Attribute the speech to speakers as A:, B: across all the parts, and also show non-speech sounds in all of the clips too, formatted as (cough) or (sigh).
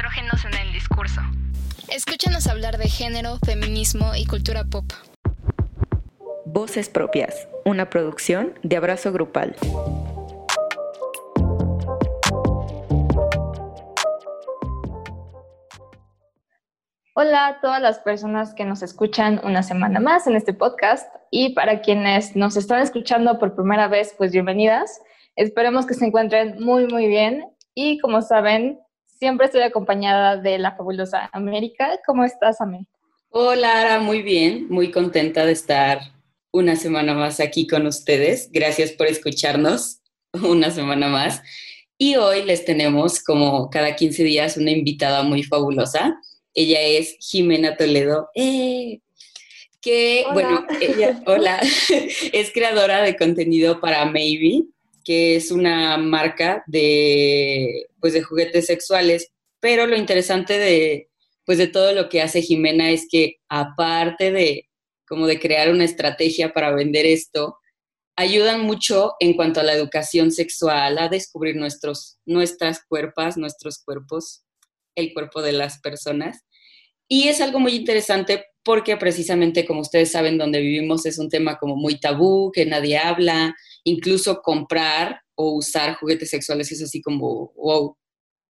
A: estrógenos en el discurso.
B: Escúchanos hablar de género, feminismo y cultura pop.
C: Voces Propias, una producción de Abrazo Grupal.
D: Hola a todas las personas que nos escuchan una semana más en este podcast y para quienes nos están escuchando por primera vez, pues bienvenidas. Esperemos que se encuentren muy, muy bien y como saben, siempre estoy acompañada de la fabulosa América. ¿Cómo estás, Amé?
E: Hola, Ara, muy bien, muy contenta de estar una semana más aquí con ustedes. Gracias por escucharnos una semana más. Y hoy les tenemos, como cada 15 días, una invitada muy fabulosa. Ella es Jimena Toledo. ¡Eh! Que, bueno, ella, hola, (laughs) es creadora de contenido para Maybe, que es una marca de, pues, de juguetes sexuales. Pero lo interesante de, pues, de todo lo que hace Jimena es que aparte de como de crear una estrategia para vender esto, ayudan mucho en cuanto a la educación sexual, a descubrir nuestros, nuestras cuerpos, nuestros cuerpos, el cuerpo de las personas. Y es algo muy interesante porque precisamente, como ustedes saben, donde vivimos es un tema como muy tabú, que nadie habla, incluso comprar o usar juguetes sexuales es así como, wow,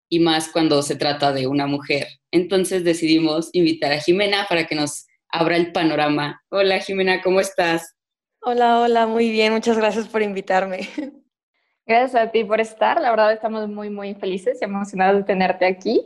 E: y más cuando se trata de una mujer. Entonces decidimos invitar a Jimena para que nos abra el panorama. Hola Jimena, ¿cómo estás?
F: Hola, hola, muy bien, muchas gracias por invitarme.
D: Gracias a ti por estar, la verdad estamos muy, muy felices y emocionados de tenerte aquí.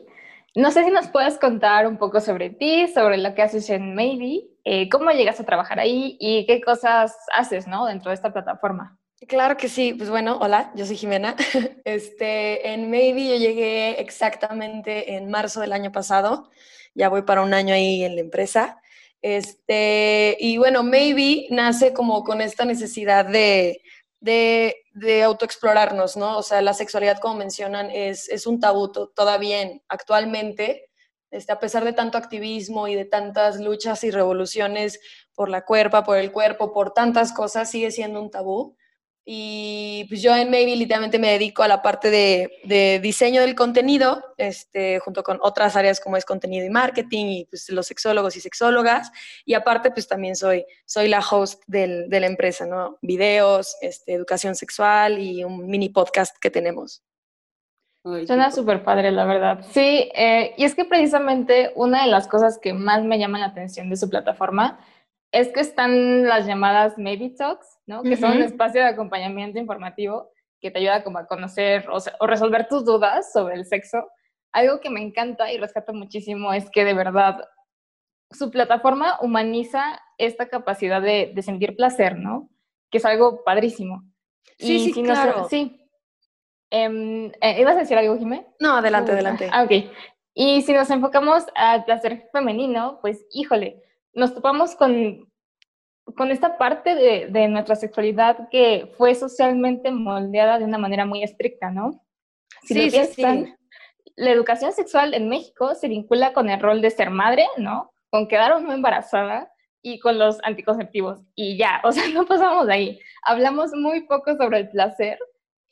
D: No sé si nos puedes contar un poco sobre ti, sobre lo que haces en Maybe, eh, cómo llegas a trabajar ahí y qué cosas haces ¿no? dentro de esta plataforma.
F: Claro que sí, pues bueno, hola, yo soy Jimena. (laughs) Este, en Maybe yo llegué exactamente en marzo del año pasado, ya voy para un año ahí en la empresa. Este, y bueno, Maybe nace como con esta necesidad de, de, de autoexplorarnos, ¿no? O sea, la sexualidad, como mencionan, es, es un tabú todavía actualmente, este, a pesar de tanto activismo y de tantas luchas y revoluciones por la cuerpa, por el cuerpo, por tantas cosas, sigue siendo un tabú. Y pues yo en Maybe literalmente me dedico a la parte de, diseño del contenido, este, junto con otras áreas como es contenido y marketing y pues los sexólogos y sexólogas. Y aparte pues también soy, soy la host del, de la empresa, ¿no? Videos, este, educación sexual y un mini podcast que tenemos.
D: Suena súper padre, la verdad. Sí, eh, y es que precisamente una de las cosas que más me llama la atención de su plataforma es que están las llamadas Maybe Talks, ¿no? Que son un espacio de acompañamiento informativo que te ayuda como a conocer o, resolver tus dudas sobre el sexo. Algo que me encanta y rescato muchísimo es que de verdad su plataforma humaniza esta capacidad de, sentir placer, ¿no? Que es algo padrísimo.
F: Sí, sí, claro.
D: sí. Em, eh, ¿Ibas a decir algo, Jimé?
F: No, adelante, adelante.
D: Ah, ok. Y si nos enfocamos al placer femenino, pues híjole, nos topamos con, con esta parte de, de, nuestra sexualidad que fue socialmente moldeada de una manera muy estricta, ¿no?
F: Si sí, sí, sí.
D: La educación sexual en México se vincula con el rol de ser madre, ¿no? Con quedar o no embarazada y con los anticonceptivos. Y ya, (laughs) o sea, no pasamos de ahí. Hablamos muy poco sobre el placer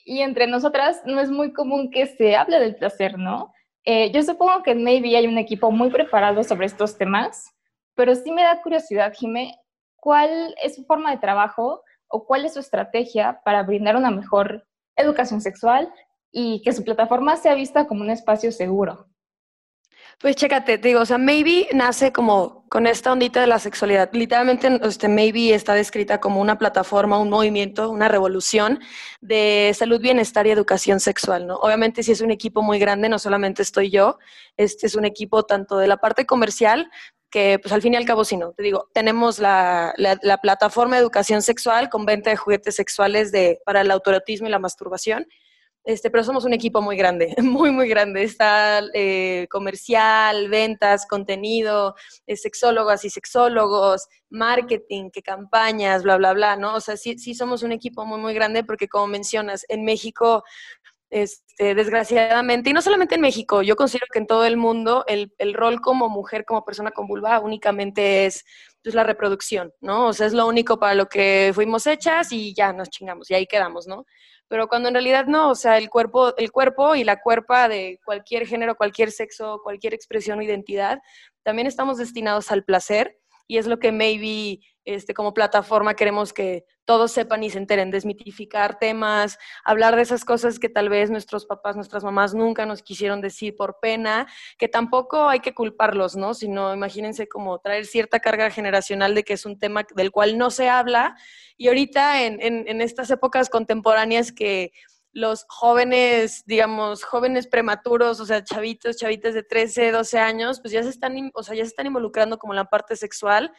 D: y entre nosotras no es muy común que se hable del placer, ¿no? Eh, yo supongo que en Maybe hay un equipo muy preparado sobre estos temas pero sí me da curiosidad, Jimé, ¿cuál es su forma de trabajo o cuál es su estrategia para brindar una mejor educación sexual y que su plataforma sea vista como un espacio seguro?
F: Pues chécate, te digo, o sea, Maybe nace como con esta ondita de la sexualidad. Literalmente, este, Maybe está descrita como una plataforma, un movimiento, una revolución de salud, bienestar y educación sexual, ¿no? Obviamente, si es un equipo muy grande, no solamente estoy yo, este es un equipo tanto de la parte comercial, que pues al fin y al cabo sí no. Te digo, tenemos la, la, plataforma de educación sexual con venta de juguetes sexuales de, para el autorotismo y la masturbación. Este, pero somos un equipo muy grande, (laughs) muy, muy grande. Está eh, comercial, ventas, contenido, eh, sexólogas y sexólogos, marketing, que campañas, bla, bla, bla, ¿no? O sea, sí, sí somos un equipo muy, muy grande porque como mencionas, en México este, desgraciadamente, y no solamente en México, yo considero que en todo el mundo el, el rol como mujer, como persona con vulva, únicamente es pues, la reproducción, ¿no? O sea, es lo único para lo que fuimos hechas y ya nos chingamos, y ahí quedamos, ¿no? pero cuando en realidad no, o sea, el cuerpo, el cuerpo y la cuerpa de cualquier género, cualquier sexo, cualquier expresión o identidad, también estamos destinados al placer y es lo que maybe este, como plataforma queremos que todos sepan y se enteren, desmitificar temas, hablar de esas cosas que tal vez nuestros papás, nuestras mamás nunca nos quisieron decir por pena, que tampoco hay que culparlos, ¿no? Sino imagínense como traer cierta carga generacional de que es un tema del cual no se habla y ahorita en, en estas épocas contemporáneas que los jóvenes, digamos, jóvenes prematuros, o sea, chavitos, chavitas de 13, 12 años, pues ya se están, o sea, ya se están involucrando como en la parte sexual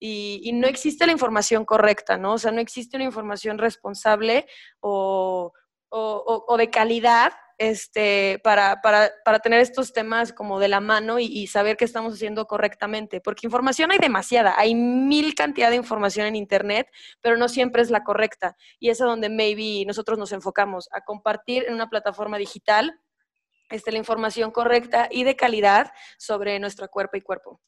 F: y, no existe la información correcta, ¿no? O sea, no existe una información responsable o, de calidad este, para, tener estos temas como de la mano y, saber qué estamos haciendo correctamente. Porque información hay demasiada, hay mil cantidad de información en Internet, pero no siempre es la correcta. Y es a donde maybe nosotros nos enfocamos, a compartir en una plataforma digital este, la información correcta y de calidad sobre nuesro cuerpo y cuerpo.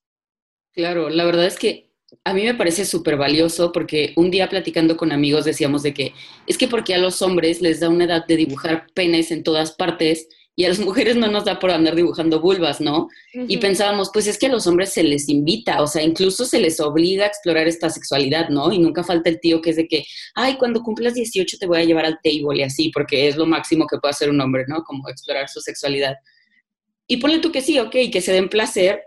E: Claro, la verdad es que a mí me parece súper valioso porque un día platicando con amigos decíamos de que es que porque a los hombres les da una edad de dibujar penes en todas partes y a las (laughs) mujeres no nos da por andar dibujando vulvas, ¿no? Y pensábamos, pues es que a los hombres se les invita, o sea, incluso se les obliga a explorar esta sexualidad, ¿no? Y nunca falta el tío que es de que, ay, cuando cumplas 18 te voy a llevar al table y así, porque es lo máximo que puede hacer un hombre, ¿no? Como explorar su sexualidad. Y ponle tú que sí, ok, que se den placer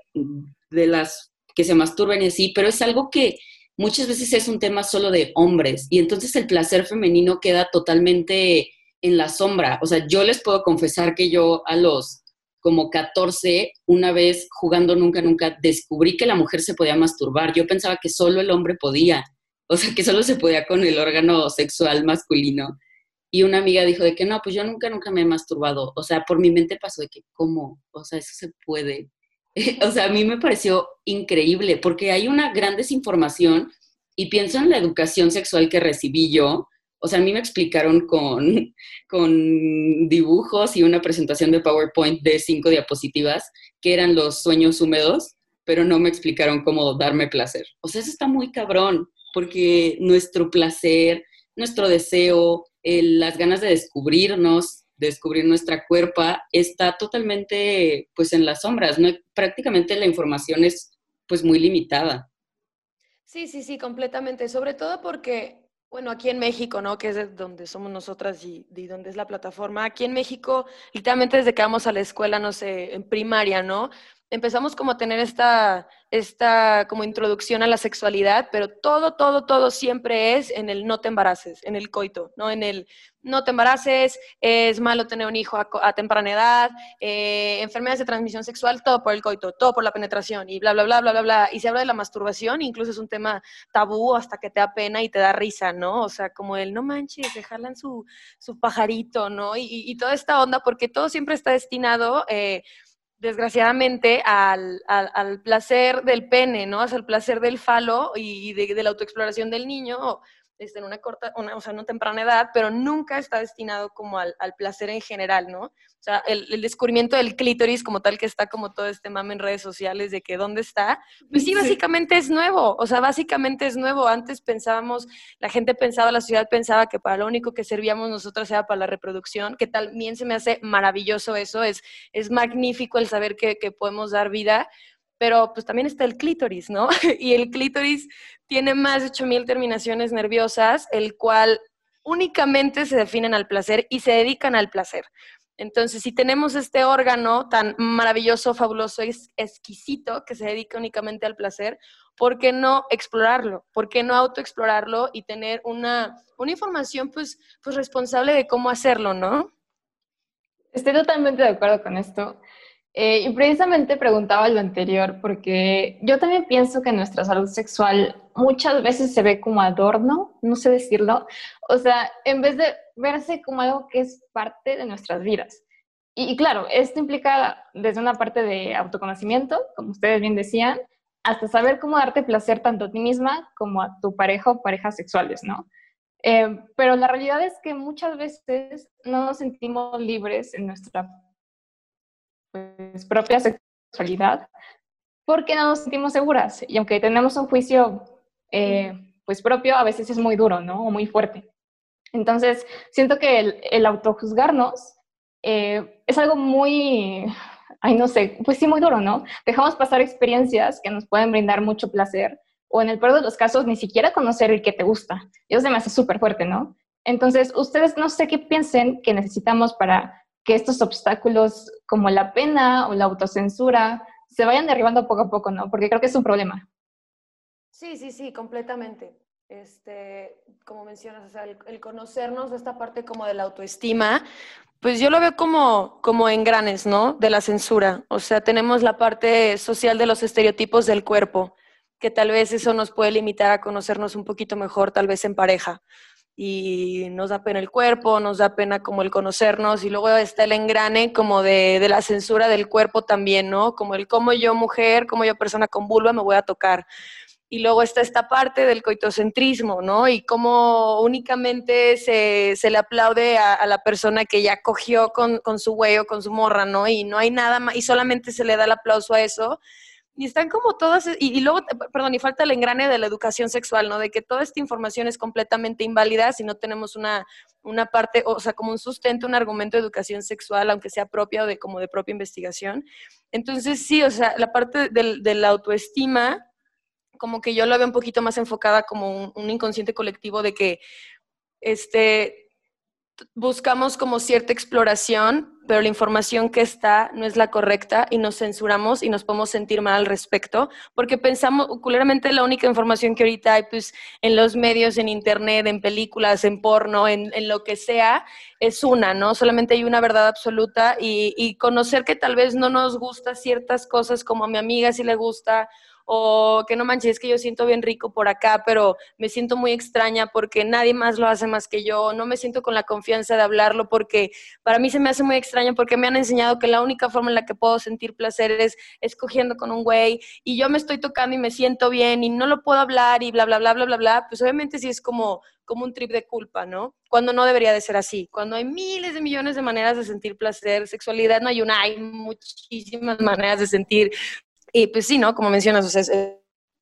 E: de las que se masturben y así, pero es algo que muchas veces es un tema solo de hombres y entonces el placer femenino queda totalmente en la sombra. O sea, yo les puedo confesar que yo a los como 14, una vez jugando nunca, nunca, descubrí que la mujer se podía masturbar. Yo pensaba que solo el hombre podía, o sea, que solo se podía con el órgano sexual masculino. Y una amiga dijo de que no, pues yo nunca, nunca me he masturbado. O sea, por mi mente pasó de que, ¿cómo? O sea, eso se puede. (laughs) o sea, a mí me pareció increíble porque hay una gran desinformación y pienso en la educación sexual que recibí yo. O sea, a mí me explicaron con, (laughs) con dibujos y una presentación de PowerPoint de cinco diapositivas que eran los sueños húmedos, pero no me explicaron cómo darme placer. O sea, eso está muy cabrón, porque nuestro placer, nuestro deseo, las ganas de descubrirnos, descubrir nuestra cuerpa está totalmente pues en las sombras, ¿no? prácticamente la información es pues muy limitada.
F: Sí, sí, sí, completamente, sobre todo porque, bueno, aquí en México, ¿no? Que es donde somos nosotras y, y donde es la plataforma, aquí en México, literalmente desde que vamos a la escuela, no sé, en primaria, ¿no? Empezamos como a tener esta, esta como introducción a la sexualidad, pero todo, todo, todo siempre es en el no te embaraces, en el coito, ¿no? En el no te embaraces, es malo tener un hijo a, temprana edad, eh, enfermedades de transmisión sexual, todo por el coito, todo por la penetración y bla, bla, bla, bla, bla, bla. Y se habla de la masturbación, incluso es un tema tabú hasta que te da pena y te da risa, ¿no? O sea, como el no manches, se jalan su, su pajarito, ¿no? Y, y, toda esta onda, porque todo siempre está destinado... Eh, desgraciadamente, al, al, placer del pene, ¿no? Hacia el placer del falo y de, de la autoexploración del niño, en una corta, una, o sea, en una temprana edad, pero nunca está destinado como al, al placer en general, ¿no? O sea, el, el, descubrimiento del clítoris como tal que está como todo este mame en redes sociales de que dónde está, pues sí, básicamente es nuevo, o sea, básicamente es nuevo. Antes pensábamos, la gente pensaba, la sociedad pensaba que para lo único que servíamos nosotras era para la reproducción, que también se me hace maravilloso eso, es, es magnífico el saber que, que podemos dar vida, pero pues también está el clítoris, ¿no? (laughs) y el clítoris tiene más de 8000 terminaciones nerviosas, el cual únicamente se definen al placer y se dedican al placer. Entonces, si tenemos este órgano tan maravilloso, fabuloso, exquisito, que se dedica únicamente al placer, ¿por qué no explorarlo? ¿Por qué no autoexplorarlo y tener una, una información pues, pues responsable de cómo hacerlo, no?
D: Estoy totalmente de acuerdo con esto. Eh, y precisamente preguntaba lo anterior porque yo también pienso que nuestra salud sexual muchas veces se ve como adorno, no sé decirlo, o sea, en vez de verse como algo que es parte de nuestras vidas. Y, claro, esto implica desde una parte de autoconocimiento, como ustedes bien decían, hasta saber cómo darte placer tanto a ti misma como a tu pareja o parejas sexuales, ¿no? Eh, pero la realidad es que muchas veces no nos sentimos libres en nuestra pues, propia sexualidad, porque no nos sentimos seguras. Y aunque tenemos un juicio eh, pues propio, a veces es muy duro, ¿no? O muy fuerte. Entonces, siento que el, el autojuzgarnos eh, es algo muy, ay, no sé, pues sí, muy duro, ¿no? Dejamos pasar experiencias que nos pueden brindar mucho placer, o en el peor de los casos, ni siquiera conocer el que te gusta. Eso se me hace súper fuerte, ¿no? Entonces, ustedes no sé qué piensen que necesitamos para que estos obstáculos como la pena o la autocensura se vayan derribando poco a poco, ¿no? Porque creo que es un problema.
F: Sí, sí, sí, completamente. Este, como mencionas, el, el conocernos, esta parte como de la autoestima, pues yo lo veo como, como engranes, ¿no? De la censura. O sea, tenemos la parte social de los estereotipos del cuerpo, que tal vez eso nos puede limitar a conocernos un poquito mejor, tal vez en pareja. Y nos da pena el cuerpo, nos da pena como el conocernos, y luego está el engrane como de, de la censura del cuerpo también, ¿no? Como el cómo yo mujer, cómo yo persona con vulva me voy a tocar. Y luego está esta parte del coitocentrismo, ¿no? Y cómo únicamente se, se le aplaude a, a, la persona que ya cogió con, con su güey o con su morra, ¿no? Y no hay nada más, y solamente se le da el aplauso a eso. Y están como todas, y, y, luego, perdón, y falta el engrane de la educación sexual, ¿no? De que toda esta información es completamente inválida si no tenemos una, una parte, o sea, como un sustento, un argumento de educación sexual, aunque sea propia o de como de propia investigación. Entonces, sí, o sea, la parte del, de la autoestima como que yo lo veo un poquito más enfocada como un, un inconsciente colectivo de que este, buscamos como cierta exploración, pero la información que está no es la correcta y nos censuramos y nos podemos sentir mal al respecto, porque pensamos, culeramente la única información que ahorita hay pues en los medios, en internet, en películas, en porno, en, en lo que sea, es una, ¿no? Solamente hay una verdad absoluta y, y conocer que tal vez no nos gusta ciertas cosas como a mi amiga sí le gusta o que no manches, es que yo siento bien rico por acá, pero me siento muy extraña porque nadie más lo hace más que yo, no me siento con la confianza de hablarlo porque para mí se me hace muy extraño porque me han enseñado que la única forma en la que puedo sentir placer es escogiendo con un güey y yo me estoy tocando y me siento bien y no lo puedo hablar y bla, bla, bla, bla, bla, bla, pues obviamente sí es como como un trip de culpa, ¿no? Cuando no debería de ser así. Cuando hay miles de millones de maneras de sentir placer, sexualidad no hay una, hay muchísimas maneras de sentir y pues sí, ¿no? Como mencionas, o sea, es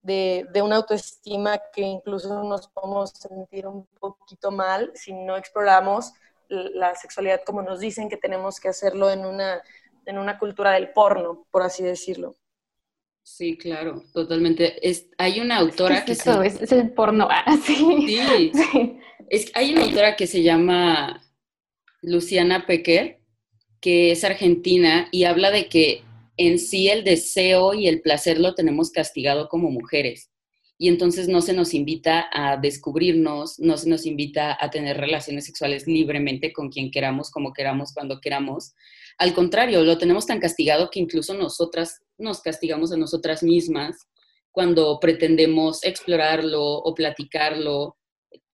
F: de, de, una autoestima que incluso nos podemos sentir un poquito mal si no exploramos la sexualidad como nos dicen que tenemos que hacerlo en una, en una cultura del porno, por así decirlo.
E: Sí, claro, totalmente. Es, hay una autora (laughs)
D: ¿Qué es
E: que
D: eso?
E: se...
D: Es, es, el porno. (laughs) Ah, sí.
E: Sí.
D: sí.
E: Es, hay una autora que se llama Luciana Pecker, que es argentina y habla de que en sí el deseo y el placer lo tenemos castigado como mujeres. Y entonces no se nos invita a descubrirnos, no se nos invita a tener relaciones sexuales libremente con quien queramos, como queramos, cuando queramos. Al contrario, lo tenemos tan castigado que incluso nosotras nos castigamos a nosotras mismas cuando pretendemos explorarlo o platicarlo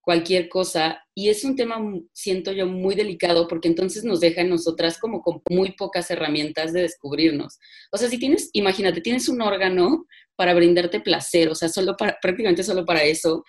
E: cualquier cosa. Y es un tema, siento yo, muy delicado porque entonces nos deja en nosotras como con muy pocas herramientas de descubrirnos. O sea, si tienes, imagínate, tienes un órgano para brindarte placer, o sea, solo para, prácticamente solo para eso,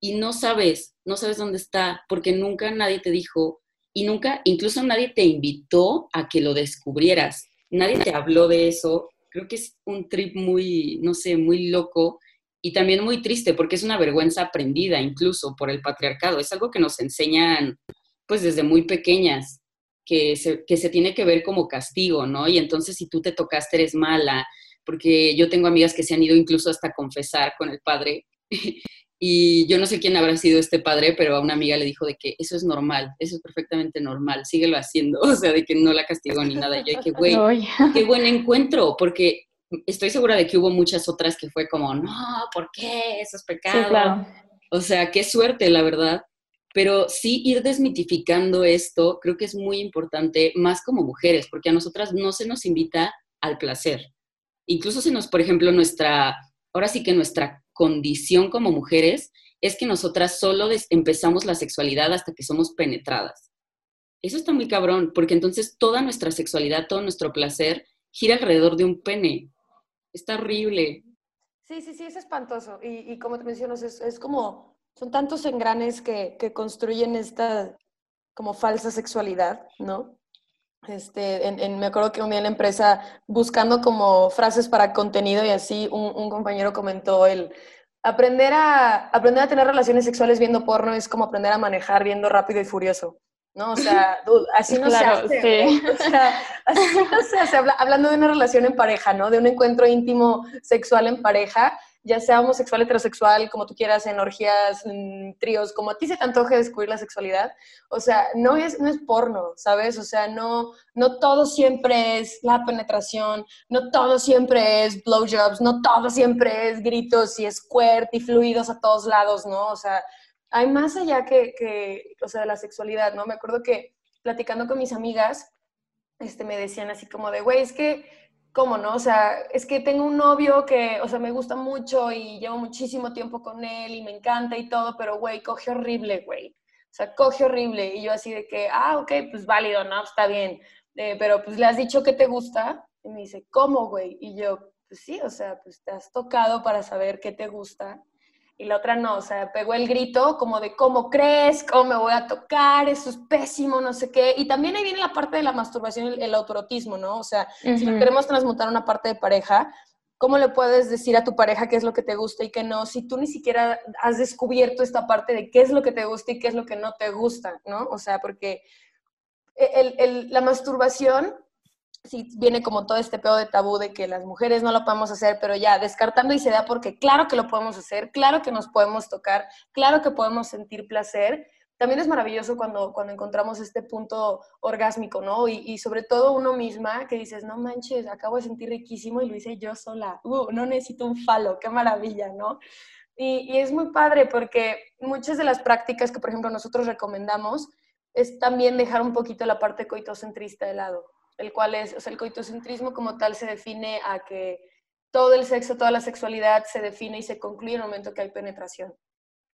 E: y no sabes, no sabes dónde está, porque nunca nadie te dijo, y nunca, incluso nadie te invitó a que lo descubrieras, nadie te habló de eso. Creo que es un trip muy, no sé, muy loco y también muy triste porque es una vergüenza aprendida incluso por el patriarcado. Es algo que nos enseñan pues desde muy pequeñas, que se, que se tiene que ver como castigo, ¿no? Y entonces si tú te tocaste eres mala, porque yo tengo amigas que se han ido incluso hasta confesar con el padre. (laughs) y yo no sé quién habrá sido este padre, pero a una amiga le dijo de que eso es normal, eso es perfectamente normal, síguelo haciendo, (laughs) o sea, de que no la castigó ni nada. Y yo, qué güey, qué buen encuentro, porque estoy segura de que hubo muchas otras que fue como, no, ¿por qué? Eso es pecado.
D: Sí, claro.
E: O sea, qué suerte, la verdad. Pero sí ir desmitificando esto creo que es muy importante, más como mujeres, porque a nosotras no se nos invita al placer. Incluso se nos, por ejemplo, nuestra, ahora sí que nuestra condición como mujeres es que nosotras solo empezamos la sexualidad hasta que somos penetradas. Eso está muy cabrón, porque entonces toda nuestra sexualidad, todo nuestro placer gira alrededor de un pene. Está horrible.
F: Sí, sí, sí, es espantoso. Y, y como te mencionas, es, es, como, son tantos engranes que, que, construyen esta como falsa sexualidad, ¿no? Este, en, en, me acuerdo que un día en la empresa, buscando como frases para contenido y así, un, un compañero comentó el, aprender a, aprender a tener relaciones sexuales viendo porno es como aprender a manejar viendo rápido y furioso. ¿No? O sea, así no se hace. O sea, así no se hace. hablando de una relación en pareja, ¿no? De un encuentro íntimo sexual en pareja, ya sea homosexual, heterosexual, como tú quieras, en orgías, en tríos, como a ti se te antoje descubrir la sexualidad. O sea, no es, no es porno, ¿sabes? O sea, no, no todo siempre es la penetración, no todo siempre es blowjobs, no todo siempre es gritos y squirt y fluidos a todos lados, ¿no? O sea, hay más allá que, que, o sea, de la sexualidad, ¿no? Me acuerdo que platicando con mis amigas, este, me decían así como de, güey, es que, ¿cómo no? O sea, es que tengo un novio que, o sea, me gusta mucho y llevo muchísimo tiempo con él y me encanta y todo, pero, güey, coge horrible, güey. O sea, coge horrible. Y yo así de que, ah, ok, pues válido, ¿no? Está bien. Eh, pero pues le has dicho que te gusta. Y me dice, ¿cómo, güey? Y yo, pues sí, o sea, pues te has tocado para saber qué te gusta y la otra no, o sea, pegó el grito como de cómo crees, cómo me voy a tocar, eso es pésimo, no sé qué. Y también ahí viene la parte de la masturbación, el, autorotismo, ¿no? O sea, si lo queremos transmutar a una parte de pareja, ¿cómo le puedes decir a tu pareja qué es lo que te gusta y qué no? Si tú ni siquiera has descubierto esta parte de qué es lo que te gusta y qué es lo que no te gusta, ¿no? O sea, porque la masturbación sí viene como todo este pedo de tabú de que las mujeres no lo podemos hacer, pero ya descartando y se da porque claro que lo podemos hacer, claro que nos podemos tocar, claro que podemos sentir placer. También es maravilloso cuando, cuando encontramos este punto orgásmico, ¿no? Y, sobre todo uno misma que dices, no manches, acabo de sentir riquísimo y lo hice yo sola. Uh, no necesito un falo, qué maravilla, ¿no? Y, y es muy padre porque muchas de las prácticas que, por ejemplo, nosotros recomendamos es también dejar un poquito la parte coitocentrista de lado el cual es, o sea, el coitocentrismo como tal se define a que todo el sexo, toda la sexualidad se define y se concluye en el momento que hay penetración.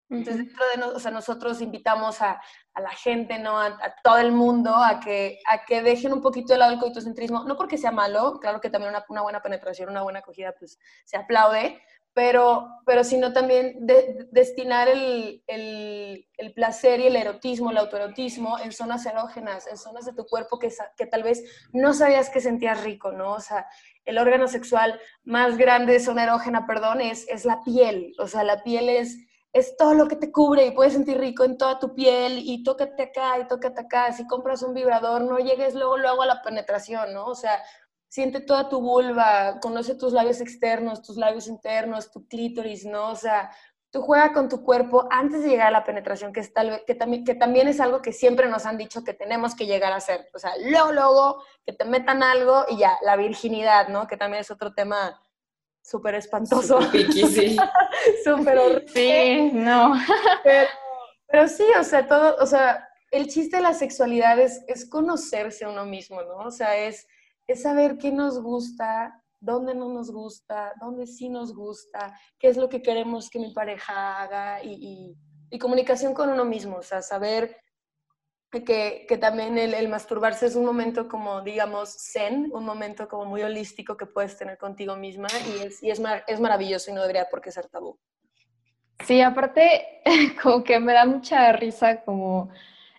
F: Entonces, dentro de o sea, nosotros invitamos a, a, la gente, ¿no? A, todo el mundo a que, a que dejen un poquito de lado el coitocentrismo, no porque sea malo, claro que también una, una buena penetración, una buena acogida, pues se aplaude, pero, pero sino también destinar el, el, el, placer y el erotismo, el autoerotismo en zonas erógenas, en zonas de tu cuerpo que, que tal vez no sabías que sentías rico, ¿no? O sea, el órgano sexual más grande, zona erógena, perdón, es, es la piel. O sea, la piel es, es todo lo que te cubre y puedes sentir rico en toda tu piel y tócate acá y tócate acá. Si compras un vibrador, no llegues luego, luego a la penetración, ¿no? O sea, siente toda tu vulva, conoce tus labios externos, tus labios internos, tu clítoris, ¿no? O sea, tú juega con tu cuerpo antes de llegar a la penetración, que, es tal, que, también, que también es algo que siempre nos han dicho que tenemos que llegar a hacer. O sea, luego, luego, que te metan algo y ya, la virginidad, ¿no? Que también es otro tema súper espantoso. Súper
E: sí. (laughs)
F: súper horrible.
D: Sí, no.
F: pero, pero, sí, o sea, todo, o sea, el chiste de la sexualidad es, es conocerse a uno mismo, ¿no? O sea, es es saber qué nos gusta, dónde no nos gusta, dónde sí nos gusta, qué es lo que queremos que mi pareja haga y, comunicación con uno mismo, o sea, saber que, también el, masturbarse es un momento como, digamos, zen, un momento como muy holístico que puedes tener contigo misma y es, y es, es maravilloso y no debería por qué ser tabú.
D: Sí, aparte, (laughs) como que me da mucha risa, como,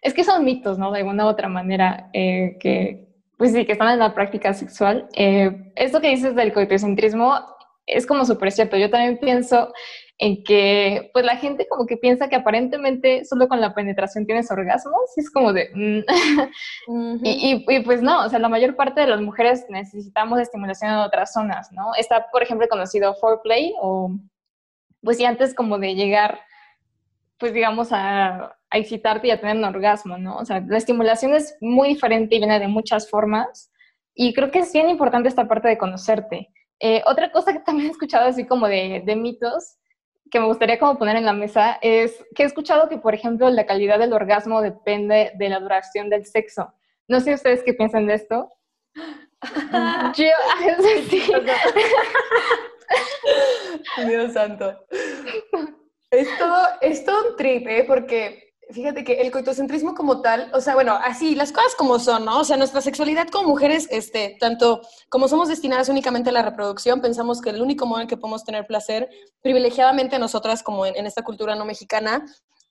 D: es que son mitos, ¿no? De alguna u otra manera, eh, que, pues sí, que están en la práctica sexual. Eh, esto que dices del coitocentrismo es como súper cierto. Yo también pienso en que, pues la gente como que piensa que aparentemente solo con la penetración tienes orgasmos, y es como de... Mm. (laughs) y, y, pues no, o sea, la mayor parte de las mujeres necesitamos estimulación en otras zonas, ¿no? Está, por ejemplo, conocido foreplay o, pues sí, antes como de llegar, pues digamos, a, a excitarte y a tener un orgasmo, ¿no? O sea, la estimulación es muy diferente y viene de muchas formas. Y creo que es bien importante esta parte de conocerte. Eh, otra cosa que también he escuchado así como de, de, mitos que me gustaría como poner en la mesa es que he escuchado que, por ejemplo, la calidad del orgasmo depende de la duración del sexo. No sé ustedes qué piensan de esto. (laughs)
F: Yo, (laughs) sí. Dios santo. Todo, es todo un trip, ¿eh? Porque Fíjate que el coitocentrismo como tal, o sea, bueno, así, las cosas como son, ¿no? O sea, nuestra sexualidad como mujeres, este, tanto como somos destinadas únicamente a la reproducción, pensamos que el único modo en que podemos tener placer, privilegiadamente nosotras como en, esta cultura no mexicana,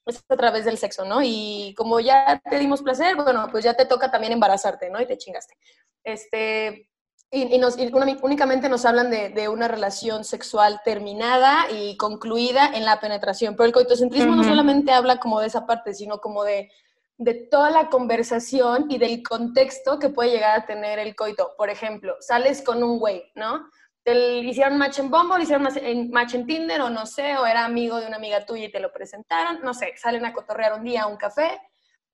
F: es a través del sexo, ¿no? Y como ya te dimos placer, bueno, pues ya te toca también embarazarte, ¿no? Y te chingaste. Este, y, nos, únicamente nos hablan de, una relación sexual terminada y concluida en la penetración. Pero el coitocentrismo no solamente habla como de esa parte, sino como de, de toda la conversación y del contexto que puede llegar a tener el coito. Por ejemplo, sales con un güey, ¿no? Te hicieron match en Bumble, hicieron match en Tinder o no sé, o era amigo de una amiga tuya y te lo presentaron, no sé, salen a cotorrear un día a un café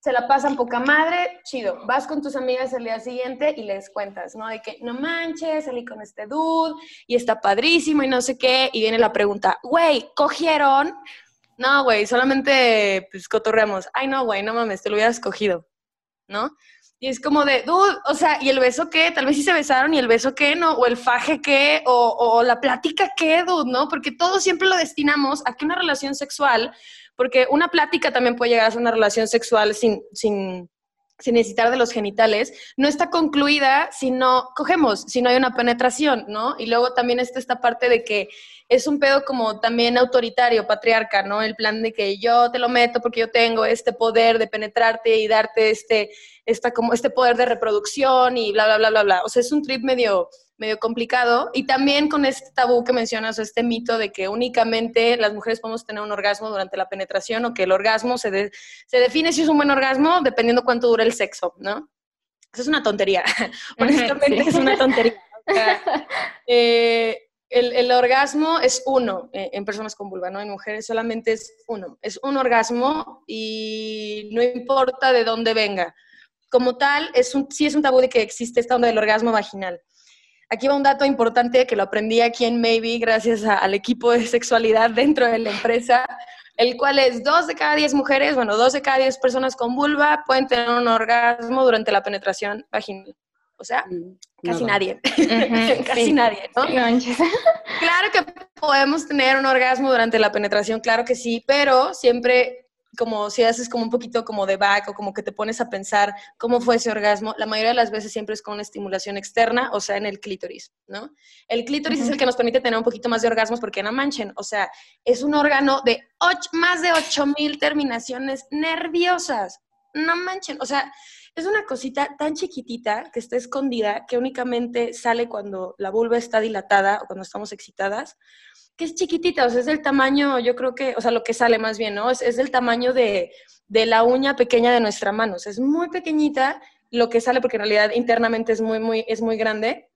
F: se la pasan poca madre, chido. Vas con tus amigas el día siguiente y les cuentas, ¿no? De que no manches, salí con este dude y está padrísimo y no sé qué. Y viene la pregunta, güey, ¿cogieron? No, güey, solamente pues cotorreamos. Ay, no, güey, no mames, te lo hubieras cogido, ¿no? Y es como de, dude, o sea, ¿y el beso qué? Tal vez sí se besaron y el beso qué, ¿no? O el faje qué, o, la plática qué, dude, ¿no? Porque todo siempre lo destinamos a que una relación sexual porque una plática también puede llegar a ser una relación sexual sin, sin, sin necesitar de los genitales, no está concluida si no cogemos, si no hay una penetración, ¿no? Y luego también está esta parte de que es un pedo como también autoritario, patriarca, ¿no? El plan de que yo te lo meto porque yo tengo este poder de penetrarte y darte este, esta, como este poder de reproducción y bla, bla, bla, bla, bla. O sea, es un trip medio, medio complicado. Y también con este tabú que mencionas, este mito de que únicamente las mujeres podemos tener un orgasmo durante la penetración o que el orgasmo se, se define si es un buen orgasmo dependiendo cuánto dura el sexo, ¿no? Eso es una tontería. (laughs) Honestamente es una tontería. Eh, el, orgasmo es uno eh, en personas con vulva, ¿no? En mujeres solamente es uno. Es un orgasmo y no importa de dónde venga. Como tal, es un, sí es un tabú de que existe esta onda del orgasmo vaginal. Aquí va un dato importante que lo aprendí aquí en Maybe gracias al equipo de sexualidad dentro de la empresa, el cual es dos de cada diez mujeres, bueno, dos de cada diez personas con vulva pueden tener un orgasmo durante la penetración vaginal. O sea, mm, casi nadie. (laughs) casi nadie, ¿no? claro que podemos tener un orgasmo durante la penetración, claro que sí, pero siempre como si haces como un poquito como de back o como que te pones a pensar cómo fue ese orgasmo, la mayoría de las veces siempre es con una estimulación externa, o sea, en el clítoris, ¿no? El clítoris es el que nos permite tener un poquito más de orgasmos porque no manchen, o sea, es un órgano de ocho, más de 8000 terminaciones nerviosas. No manchen, o sea, es una cosita tan chiquitita que está escondida que únicamente sale cuando la vulva está dilatada o cuando estamos excitadas que es chiquitita, o sea, es del tamaño, yo creo que, o sea, lo que sale más bien, ¿no? Es, es del tamaño de, de, la uña pequeña de nuestra mano, o sea, es muy pequeñita lo que sale, porque en realidad internamente es muy, muy, es muy grande.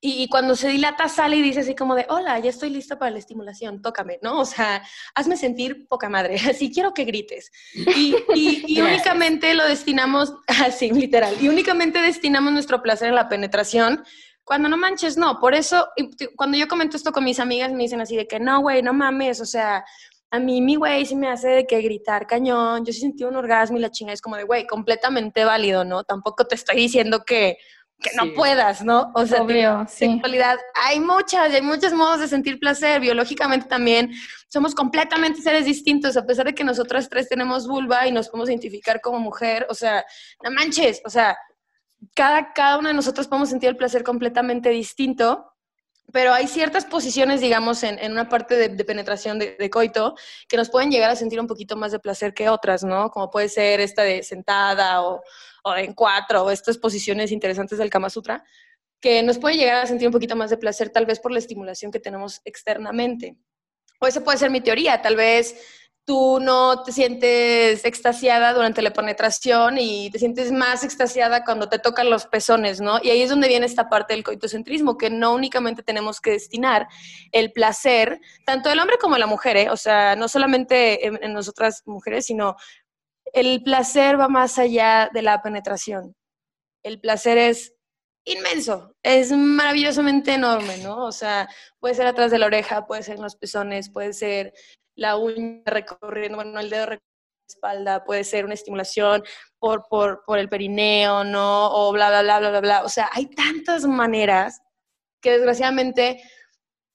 F: Y, cuando se dilata sale y dice así como de, hola, ya estoy lista para la estimulación, tócame, ¿no? O sea, hazme sentir poca madre, (laughs) así quiero que grites. Y, y, y (laughs) únicamente lo destinamos, (laughs) así, literal, y únicamente destinamos nuestro placer a la penetración cuando no manches, no. Por eso, cuando yo comento esto con mis amigas, me dicen así de que no, güey, no mames, o sea, a mí mi güey sí me hace de que gritar cañón, yo sí sentí un orgasmo y la chinga es como de, güey, completamente válido, ¿no? Tampoco te estoy diciendo que, que no puedas, ¿no? O sea, Obvio, sí. hay muchas, hay muchos modos de sentir placer. Biológicamente también somos completamente seres distintos, a pesar de que nosotras tres tenemos vulva y nos podemos identificar como mujer. O sea, no manches, o sea, cada, cada uno de nosotros podemos sentir el placer completamente distinto, pero hay ciertas posiciones, digamos, en, en una parte de, penetración de, coito que nos pueden llegar a sentir un poquito más de placer que otras, ¿no? Como puede ser esta de sentada o, o en cuatro, o estas posiciones interesantes del Kama Sutra, que nos pueden llegar a sentir un poquito más de placer tal vez por la estimulación que tenemos externamente. O esa puede ser mi teoría, tal vez tú no te sientes extasiada durante la penetración y te sientes más extasiada cuando te tocan los pezones, ¿no? Y ahí es donde viene esta parte del coitocentrismo, que no únicamente tenemos que destinar el placer, tanto el hombre como la mujer, ¿eh? o sea, no solamente en, en nosotras mujeres, sino el placer va más allá de la penetración. El placer es inmenso, es maravillosamente enorme, ¿no? O sea, puede ser atrás de la oreja, puede ser en los pezones, puede ser la uña recorriendo, bueno, el dedo recorriendo la espalda, puede ser una estimulación por, por, por el perineo, ¿no? O bla, bla, bla, bla, bla, bla. O sea, hay tantas maneras que desgraciadamente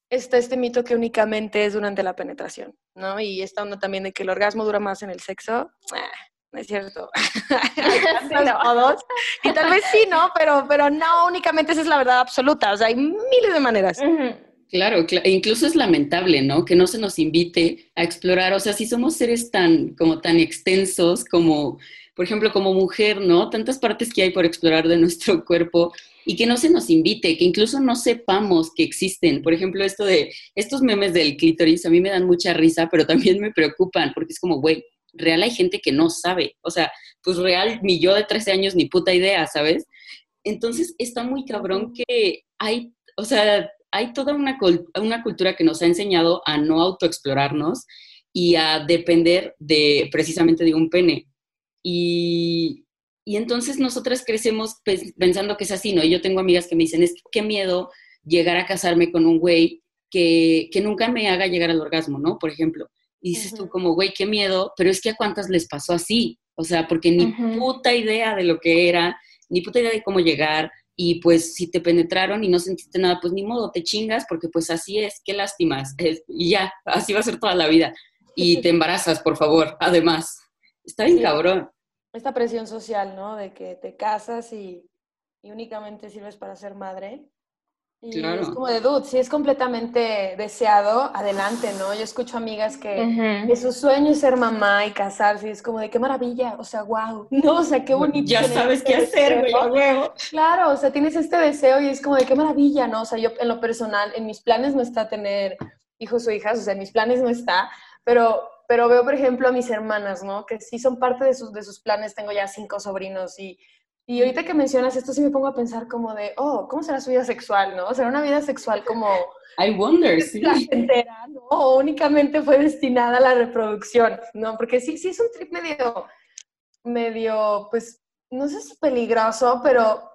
F: está este mito que únicamente es durante la penetración, ¿no? Y esta onda también de que el orgasmo dura más en el sexo, ah, no es cierto. (laughs) (laughs) Y tal vez sí, ¿no? Pero, pero no únicamente esa es la verdad absoluta, o sea, hay miles de maneras.
E: Claro, incluso es lamentable, ¿no? Que no se nos invite a explorar, o sea, si somos seres tan, como tan extensos, como por ejemplo, como mujer, ¿no? Tantas partes que hay por explorar de nuestro (laughs) cuerpo y que no se nos invite, que incluso no sepamos que existen. Por ejemplo, esto de estos memes del clítoris a mí me dan mucha risa, pero también me preocupan porque es como, güey, real hay gente que no sabe. O sea, pues real ni yo de 13 años ni puta idea, ¿sabes? Entonces está muy cabrón que hay, o sea, hay toda una, una cultura que nos ha enseñado a no autoexplorarnos y a depender de precisamente de un pene. Y, y entonces nosotras crecemos pensando que es así, ¿no? Y yo tengo amigas que me dicen, es que miedo llegar a casarme con un güey que, que nunca me haga llegar al orgasmo, ¿no? Por ejemplo. Y dices tú como, güey, qué miedo, pero es que a cuántas les pasó así. O sea, porque ni puta idea de lo que era, ni puta idea de cómo llegar. Y pues si te penetraron y no sentiste nada, pues ni modo, te chingas porque pues así es, qué lástimas. y ya, así va a ser toda la vida. Y te embarazas, por favor, además. Está bien cabrón.
F: Esta presión social, ¿no? De que te casas y, y únicamente sirves para ser madre. Y es como de dude, si es completamente deseado, adelante, ¿no? Yo escucho amigas que, su sueño es ser mamá y casarse, y es como de qué maravilla, o sea, wow, (laughs) no, o sea, qué bonito.
E: Ya sabes este qué hacer, güey, huevo.
F: Claro, o sea, tienes este deseo y es como de qué maravilla, ¿no? O sea, yo en lo personal, en mis planes no está tener hijos o hijas, o sea, en mis planes no está, pero, pero veo, por ejemplo, a mis hermanas, ¿no? Que sí son parte de sus, de sus planes, tengo ya cinco sobrinos y y ahorita que mencionas esto, sí me pongo a pensar como de, oh, ¿cómo será su vida sexual, no? ¿Será una vida sexual como...
E: I wonder, (laughs) sí.
F: Entera, ¿no? O únicamente fue destinada a la reproducción, ¿no? Porque sí, sí es un trip medio, medio, pues, no sé si peligroso, pero,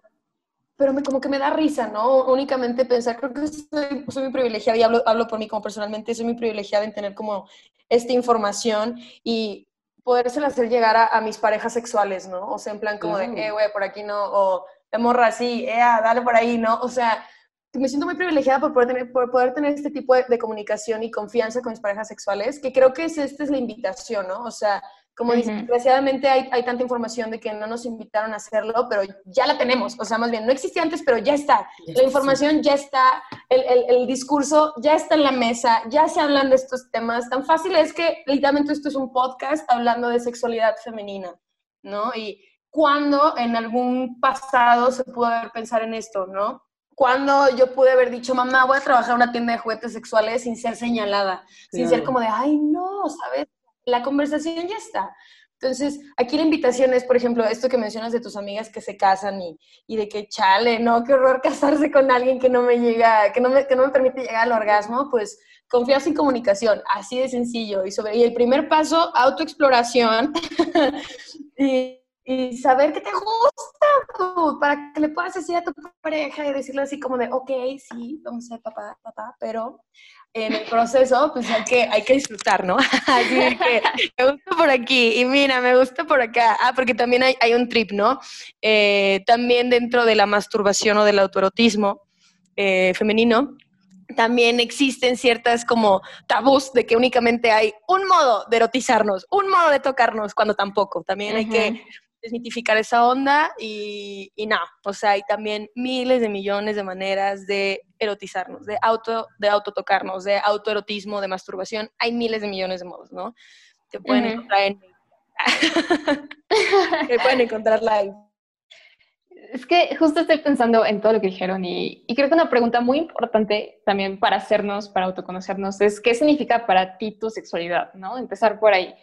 F: pero me, como que me da risa, ¿no? Únicamente pensar, creo que soy, soy muy privilegiada y hablo, hablo por mí como personalmente, soy muy privilegiada en tener como esta información y podérsela hacer llegar a, mis parejas sexuales, ¿no? O sea, en plan como de, eh, güey, por aquí no, o de morra así, eh, dale por ahí, ¿no? O sea, me siento muy privilegiada por poder tener, por poder tener este tipo de, comunicación y confianza con mis parejas sexuales, que creo que es, esta es la invitación, ¿no? O sea, como desgraciadamente hay, hay, tanta información de que no nos invitaron a hacerlo, pero ya la tenemos. O sea, más bien, no existía antes, pero ya está. La información ya está, el, el, el, discurso ya está en la mesa, ya se hablan de estos temas. Tan fácil es que literalmente esto es un podcast hablando de sexualidad femenina, ¿no? Y cuando en algún pasado se pudo haber pensar en esto, ¿no? Cuando yo pude haber dicho, mamá, voy a trabajar en una tienda de juguetes sexuales sin ser señalada, sin ser como de, ay, no, ¿sabes? La conversación ya está. Entonces, aquí la invitación es, por ejemplo, esto que mencionas de tus amigas que se casan y, y, de que chale, ¿no? Qué horror casarse con alguien que no me llega, que no me, que no me permite llegar al orgasmo, pues confía sin comunicación, así de sencillo. Y, sobre, y el primer paso, autoexploración (laughs) y, y, saber qué te gusta, para que le puedas decir a tu pareja y decirle así como de, ok, sí, vamos a ser papá, papá, pero en el proceso, pues hay que, hay que disfrutar, ¿no? (laughs) Así que me gusta por aquí y mira, me gusta por acá. Ah, porque también hay, hay un trip, ¿no? Eh, también dentro de la masturbación o del autoerotismo eh, femenino, también existen ciertas como tabús de que únicamente hay un modo de erotizarnos, un modo de tocarnos, cuando tampoco. También hay que desmitificar esa onda y, y no, o sea, hay también miles de millones de maneras de erotizarnos, de auto, de autotocarnos, de autoerotismo, de masturbación, hay miles de millones de modos, ¿no? Te pueden encontrar en... (laughs) Te pueden encontrar live.
D: Es que justo estoy pensando en todo lo que dijeron y, y, creo que una pregunta muy importante también para hacernos, para autoconocernos, es ¿qué significa para ti tu sexualidad? ¿no? Empezar por ahí.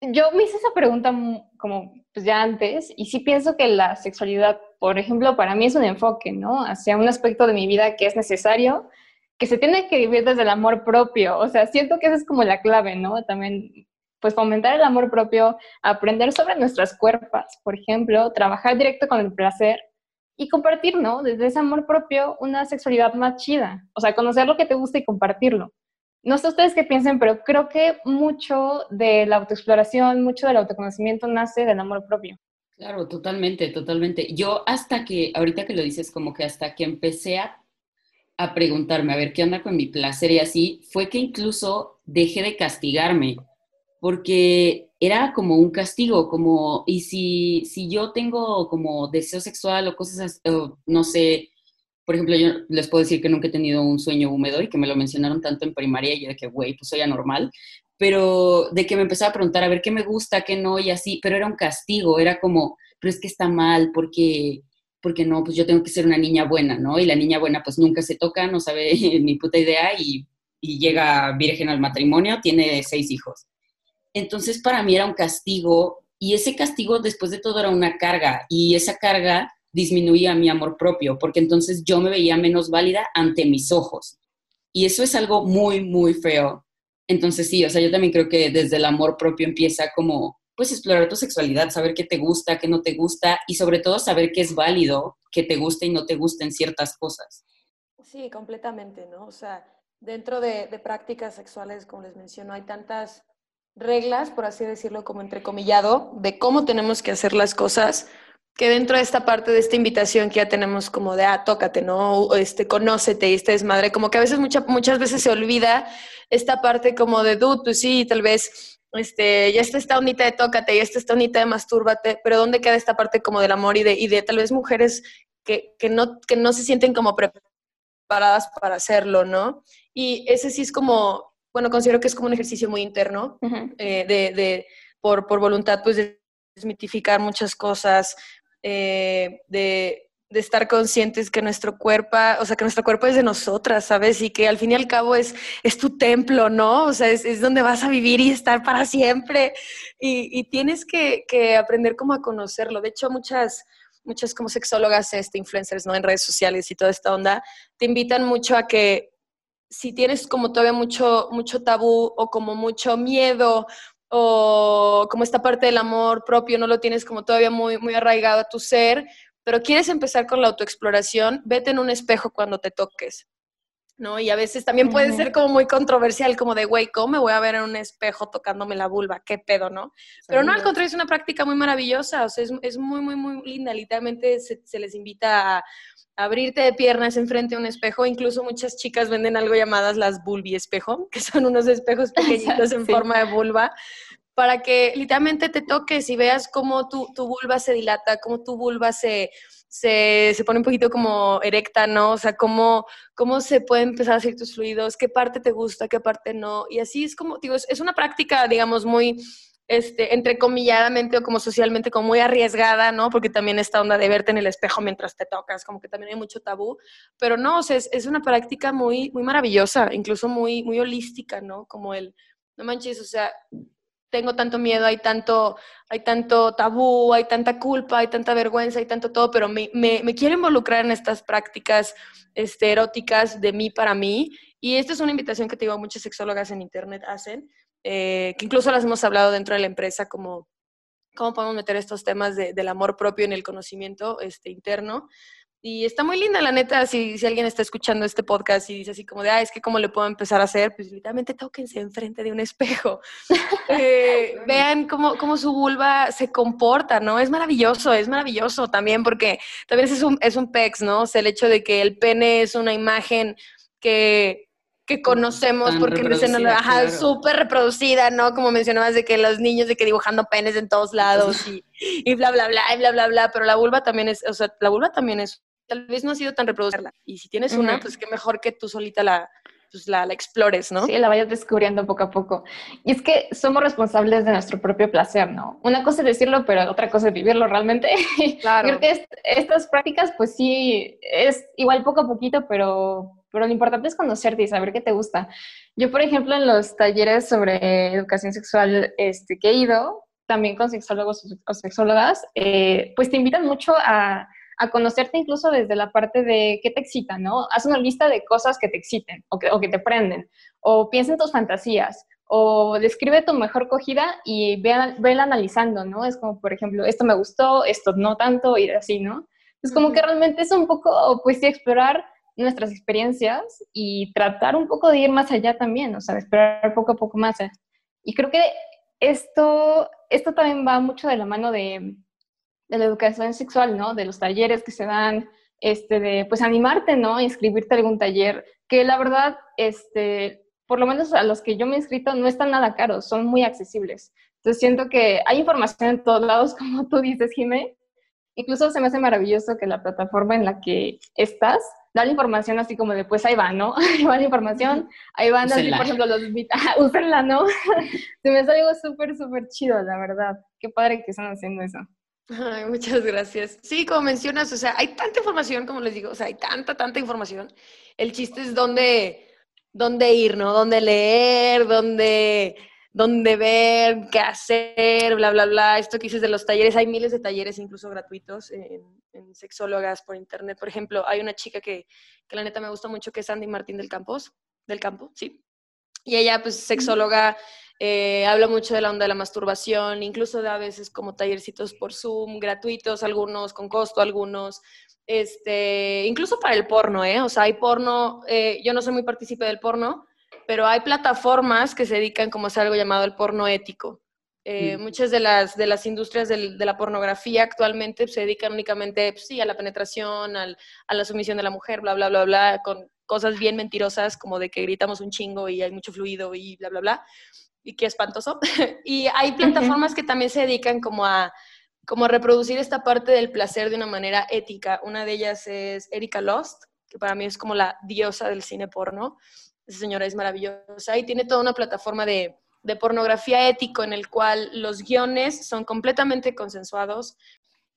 D: Yo me hice esa pregunta como pues ya antes y sí pienso que la sexualidad, por ejemplo, para mí es un enfoque, ¿no? Hacia un aspecto de mi vida que es necesario, que se tiene que vivir desde el amor propio. O sea, siento que esa es como la clave, ¿no? También, pues fomentar el amor propio, aprender sobre nuestras cuerpos, por ejemplo, trabajar directo con el placer y compartir, ¿no? Desde ese amor propio, una sexualidad más chida. O sea, conocer lo que te gusta y compartirlo. No sé ustedes qué piensen, pero creo que mucho de la autoexploración, mucho del autoconocimiento nace del amor propio.
E: Claro, totalmente, totalmente. Yo hasta que, ahorita que lo dices, como que hasta que empecé a, a preguntarme, a ver, ¿qué onda con mi placer y así? Fue que incluso dejé de castigarme, porque era como un castigo, como, y si, si yo tengo como deseo sexual o cosas, no sé, por ejemplo, yo les puedo decir que nunca he tenido un sueño húmedo y que me lo mencionaron tanto en primaria y yo de que, güey, pues soy anormal. pero de que me empezaba a preguntar a ver qué me gusta, qué no, y así, pero era un castigo, era como, pero es que está mal, porque, porque no, pues yo tengo que ser una niña buena, ¿no? Y la niña buena pues nunca se toca, no sabe (laughs) ni puta idea y, y llega virgen al matrimonio, tiene seis hijos. Entonces para mí era un castigo y ese castigo después de todo era una carga y esa carga disminuía mi amor propio porque entonces yo me veía menos válida ante mis ojos. Y eso es algo muy, muy feo. Entonces sí, o sea, yo también creo que desde el amor propio empieza como, pues explorar tu sexualidad, saber qué te gusta, qué no te gusta y sobre todo saber qué es válido, qué te gusta y no te gusta en ciertas cosas.
F: Sí, completamente, ¿no? O sea, dentro de, de prácticas sexuales, como les menciono, hay tantas reglas, por así decirlo, como entrecomillado, de cómo tenemos que hacer las cosas, que dentro de esta parte de esta invitación que ya tenemos como de, ah, tócate, ¿no? Este, conócete y este desmadre, como que a veces, muchas veces se olvida esta parte como de, dude, pues sí, tal vez, este, ya está esta ondita de tócate, ya está esta ondita de mastúrbate, pero ¿dónde queda esta parte como del amor y de, y de tal vez mujeres que, que, no, que no se sienten como preparadas para hacerlo, ¿no? Y ese sí es como, bueno, considero que es como un ejercicio muy interno, eh, de, de, por, por voluntad, pues, de desmitificar muchas cosas, eh, de, de, estar conscientes que nuestro cuerpo, o sea, que nuestro cuerpo es de nosotras, ¿sabes? Y que al fin y al cabo es, es tu templo, ¿no? O sea, es, es donde vas a vivir y estar para siempre. Y, y tienes que, que, aprender como a conocerlo. De hecho, muchas muchas como sexólogas, este, influencers, ¿no? En redes sociales y toda esta onda, te invitan mucho a que si tienes como todavía mucho, mucho tabú o como mucho miedo o como esta parte del amor propio no lo tienes como todavía muy, muy arraigado a tu ser, pero quieres empezar con la autoexploración, vete en un espejo cuando te toques. ¿No? Y a veces también puede ser como muy controversial, como de, güey, ¿cómo me voy a ver en un espejo tocándome la vulva? ¿Qué pedo, no? Pero no, al contrario, es una práctica muy maravillosa, o sea, es, es muy, muy, muy linda. Literalmente se, se les invita a, abrirte de piernas enfrente a un espejo. Incluso muchas chicas venden algo llamadas las bulbi espejo, (laughs) que son unos espejos (laughs) pequeñitos en forma de vulva, para que literalmente te toques y veas cómo tu, tu vulva se dilata, cómo tu vulva se, se, se, pone un poquito como erecta, ¿no? O sea, cómo, cómo se pueden empezar a hacer tus fluidos, qué parte te gusta, qué parte no. Y así es como, digo, es, es una práctica, digamos, muy este, entrecomilladamente o como socialmente como muy arriesgada, ¿no? Porque también esta onda de verte en el espejo mientras te tocas, como que también hay mucho tabú, pero no, o sea, es, es, una práctica muy, muy maravillosa, incluso muy, muy holística, ¿no? Como el, no manches, o sea, tengo tanto miedo, hay tanto, hay tanto tabú, hay tanta culpa, hay tanta vergüenza, hay tanto todo, pero me, me, me quiero involucrar en estas prácticas este, eróticas de mí para mí. Y esta es una invitación que te digo, muchas sexólogas en internet hacen, eh, que incluso las hemos hablado dentro de la empresa, como cómo podemos meter estos temas de, del amor propio en el conocimiento este, interno. Y está muy linda, la neta, si, si alguien está escuchando este podcast y dice así como de, ah, es que cómo le puedo empezar a hacer, pues literalmente tóquense enfrente de un espejo. (laughs) eh, vean cómo, cómo su vulva se comporta, ¿no? Es maravilloso, es maravilloso también porque también es un, es un pex, ¿no? O sea, el hecho de que el pene es una imagen que que conocemos Tan porque es claro. súper reproducida, ¿no? Como mencionabas de que los niños de que dibujando penes en todos lados y, y, bla, bla, bla, y bla, bla, bla, pero la vulva también es, o sea, la vulva también es, tal vez no ha sido tan reproducida. Y si tienes uh -huh. una, pues qué mejor que tú solita la, pues la, la, explores, ¿no?
D: Sí, la vayas descubriendo poco a poco. Y es que somos responsables de nuestro propio placer, ¿no? Una cosa es decirlo, pero otra cosa es vivirlo realmente. (laughs) Claro. Creo que es, estas prácticas, pues sí, es igual poco a poquito, pero pero lo importante es conocerte y saber qué te gusta. Yo, por ejemplo, en los talleres sobre educación sexual este, que he ido, también con sexólogos o sexólogas, eh, pues te invitan mucho a, a, conocerte incluso desde la parte de qué te excita, ¿no? Haz una lista de cosas que te exciten o que, o que te prenden, o piensa en tus fantasías, o describe tu mejor cogida y ve, vela analizando, ¿no? Es como, por ejemplo, esto me gustó, esto no tanto, y así, ¿no? Es como que realmente es un poco, pues sí, explorar nuestras experiencias y tratar un poco de ir más allá también, o sea, esperar poco a poco más. Y creo que esto, esto también va mucho de la mano de, de la educación sexual, ¿no? De los talleres que se dan, este, de pues animarte, ¿no? Inscribirte a algún taller, que la verdad, este, por lo menos a los que yo me he inscrito, no están nada caros, son muy accesibles. Entonces siento que hay información en todos lados, (laughs) como tú dices, Jimé. Incluso se me hace maravilloso que la plataforma en la que estás dar la información así como de, pues ahí va, ¿no? (laughs) Ahí va la información, ahí van así, por ejemplo, los (laughs) úsenla, ¿no? (laughs) Se me hace algo súper, súper chido, la verdad. Qué padre que están haciendo eso.
F: Ay, muchas gracias. Sí, como mencionas, o sea, hay tanta información, como les digo, o sea, hay tanta, tanta información. El chiste es dónde, dónde ir, ¿no? Dónde leer, dónde dónde ver, qué hacer, bla, bla, bla. Esto que dices de los talleres, hay miles de talleres incluso gratuitos en, sexólogas por internet. Por ejemplo, hay una chica que, que, la neta me gusta mucho, que es Andy Martín del Campos, del Campo, sí. Y ella, pues, sexóloga, eh, habla mucho de la onda de la masturbación, incluso da a veces como tallercitos por Zoom, gratuitos, algunos con costo, algunos. Este, incluso para el porno, ¿eh? O sea, hay porno, eh, yo no soy muy partícipe del porno, pero hay plataformas que se dedican como a hacer algo llamado el porno ético. Eh, muchas de las, de las industrias de la pornografía actualmente se dedican únicamente pues, sí, a la penetración, al, a la sumisión de la mujer, bla, bla, bla, bla, con cosas bien mentirosas como de que gritamos un chingo y hay mucho fluido y bla, bla, bla, y qué espantoso. (laughs) y hay plataformas que también se dedican como a, como a reproducir esta parte del placer de una manera ética. Una de ellas es Erika Lost, que para mí es como la diosa del cine porno. Esa señora es maravillosa y tiene toda una plataforma de, pornografía ético en el cual los guiones son completamente consensuados.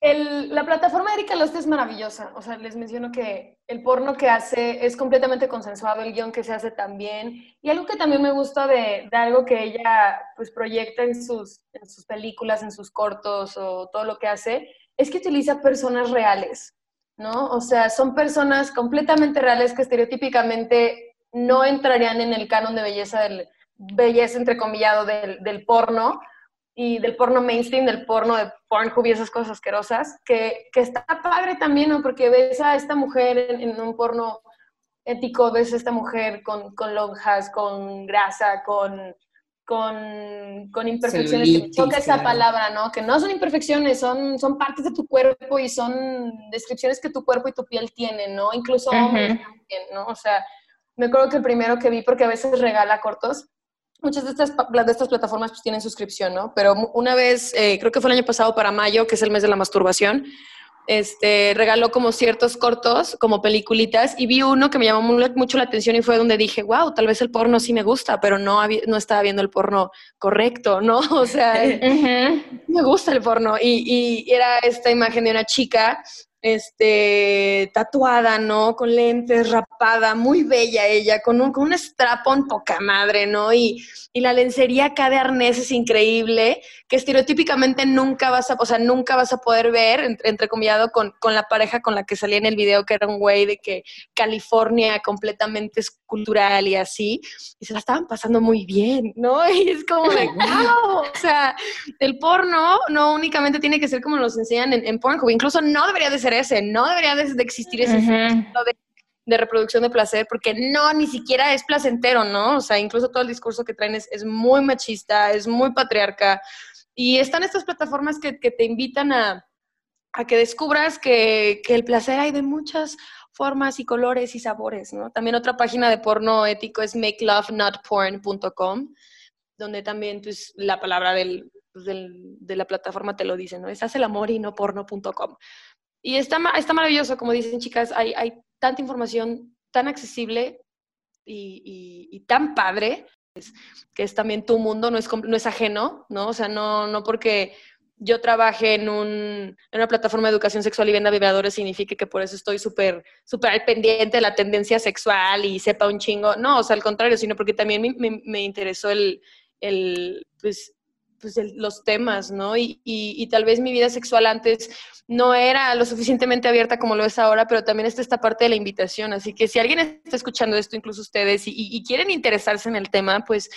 F: la plataforma de Erika Lost es maravillosa. O sea, les menciono que el porno que hace es completamente consensuado, el guion que se hace también. Y algo que también me gusta de, algo que ella pues proyecta en sus, en sus películas, en sus cortos o todo lo que hace, es que utiliza personas reales, ¿no? O sea, son personas completamente reales que estereotípicamente no entrarían en el canon de belleza del belleza entrecomillado del, del porno y del porno mainstream, del porno de Pornhub y esas cosas asquerosas, que, que está padre también, ¿no? Porque ves a esta mujer en, un porno ético, ves a esta mujer con, con lonjas, con grasa, con, con, con imperfecciones, que toca esa palabra, ¿no? Que no son imperfecciones, son, son partes de tu cuerpo y son descripciones que tu cuerpo y tu piel tienen, ¿no? Incluso también, ¿no? O sea, me acuerdo que el primero que vi, porque a veces regala cortos, muchas de estas, de estas plataformas pues tienen suscripción, ¿no? Pero una vez, eh, creo que fue el año pasado para mayo, que es el mes de la masturbación, este, regaló como ciertos cortos, como peliculitas, y vi uno que me llamó mucho la atención y fue donde dije, wow, tal vez el porno sí me gusta, pero no, no estaba viendo el porno correcto, ¿no? (laughs) O sea, (laughs) me gusta el porno. Y, y, era esta imagen de una chica este, tatuada, ¿no? Con lentes, rapada, muy bella ella, con un, con un strapón poca madre, ¿no? Y, y, la lencería acá de arnés es increíble, que estereotípicamente nunca vas a, o sea, nunca vas a poder ver, entre, entrecomillado, con, con la pareja con la que salía en el video, que era un güey de que California completamente escultural y así, y se la estaban pasando muy bien, ¿no? (laughs) Y es como de, (laughs) wow, o sea, el porno no únicamente tiene que ser como nos enseñan en, en Pornhub, incluso no debería de ser no debería de, existir ese de, reproducción de placer, porque no, ni siquiera es placentero, ¿no? O sea, incluso todo el discurso que traen es, muy machista, es muy patriarca, y están estas plataformas que, te invitan a, que descubras que, el placer hay de muchas formas y colores y sabores, ¿no? También otra página de porno ético es makelovenotporn.com, donde también pues, la palabra del, de la plataforma te lo dice, ¿no? Es hace el amor y no porno.com. Y está, está maravilloso, como dicen chicas, hay, hay tanta información tan accesible y, y, tan padre, que es también tu mundo, no es, no es ajeno, ¿no? O sea, no, no porque yo trabaje en, un, en una plataforma de educación sexual y venda vibradores signifique que por eso estoy súper súper pendiente de la tendencia sexual y sepa un chingo. No, o sea, al contrario, sino porque también me, me, me interesó el, el pues, pues, los temas, ¿no? Y, y, tal vez mi vida sexual antes no era lo suficientemente abierta como lo es ahora, pero también está esta parte de la invitación. Así que si alguien está escuchando esto, incluso ustedes, y, y quieren interesarse en el tema, pues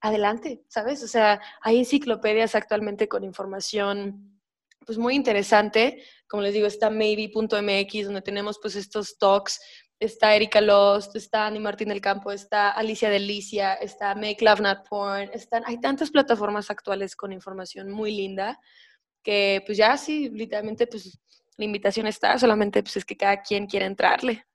F: adelante, ¿sabes? O sea, hay enciclopedias actualmente con información pues muy interesante. Como les digo, está maybe.mx, donde tenemos pues estos talks está Erika Lost, está Andy Martín del Campo, está Alicia Delicia, está Make Love Not Porn, están, hay tantas plataformas actuales con información muy linda que pues ya sí, literalmente pues la invitación está, solamente pues es que cada quien quiera entrarle.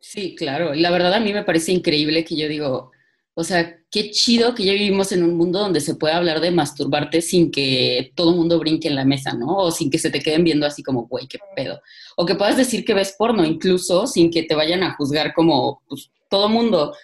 E: Sí, claro. La verdad a mí me parece increíble que yo digo, O sea, qué chido que ya vivimos en un mundo donde se puede hablar de masturbarte sin que todo el mundo brinque en la mesa, ¿no? O sin que se te queden viendo así como, güey, qué pedo. O que puedas decir que ves porno, incluso sin que te vayan a juzgar como pues, todo mundo.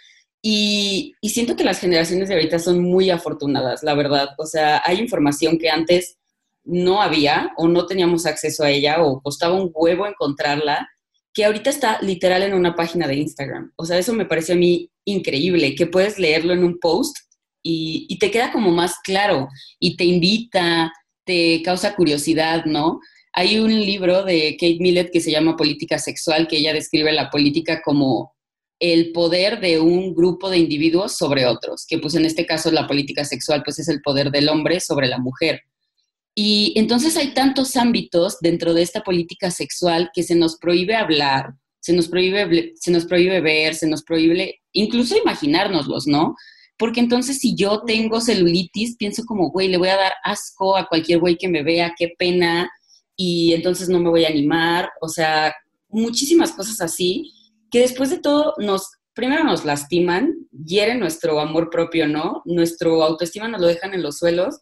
E: Y, y siento que las generaciones de ahorita son muy afortunadas, la verdad. O sea, hay información que antes no había o no teníamos acceso a ella o costaba un huevo encontrarla, que ahorita está literal en una página de Instagram. O sea, eso me parece a mí increíble, que puedes leerlo en un post y, te queda como más claro y te invita, te causa curiosidad, ¿no? Hay un libro de Kate Millett que se llama Política Sexual, que ella describe la política como el poder de un grupo de individuos sobre otros, que pues en este caso la política sexual pues es el poder del hombre sobre la mujer. Y entonces hay tantos ámbitos dentro de esta política sexual que se nos prohíbe hablar, se nos prohíbe, se nos prohíbe ver, se nos prohíbe incluso imaginárnoslos, ¿no? Porque entonces si yo tengo celulitis, pienso como, güey, le voy a dar asco a cualquier güey que me vea, qué pena, y entonces no me voy a animar, o sea, muchísimas cosas así, que después de todo nos, primero nos lastiman, hieren nuestro amor propio, ¿no? Nuestro autoestima nos lo dejan en los suelos,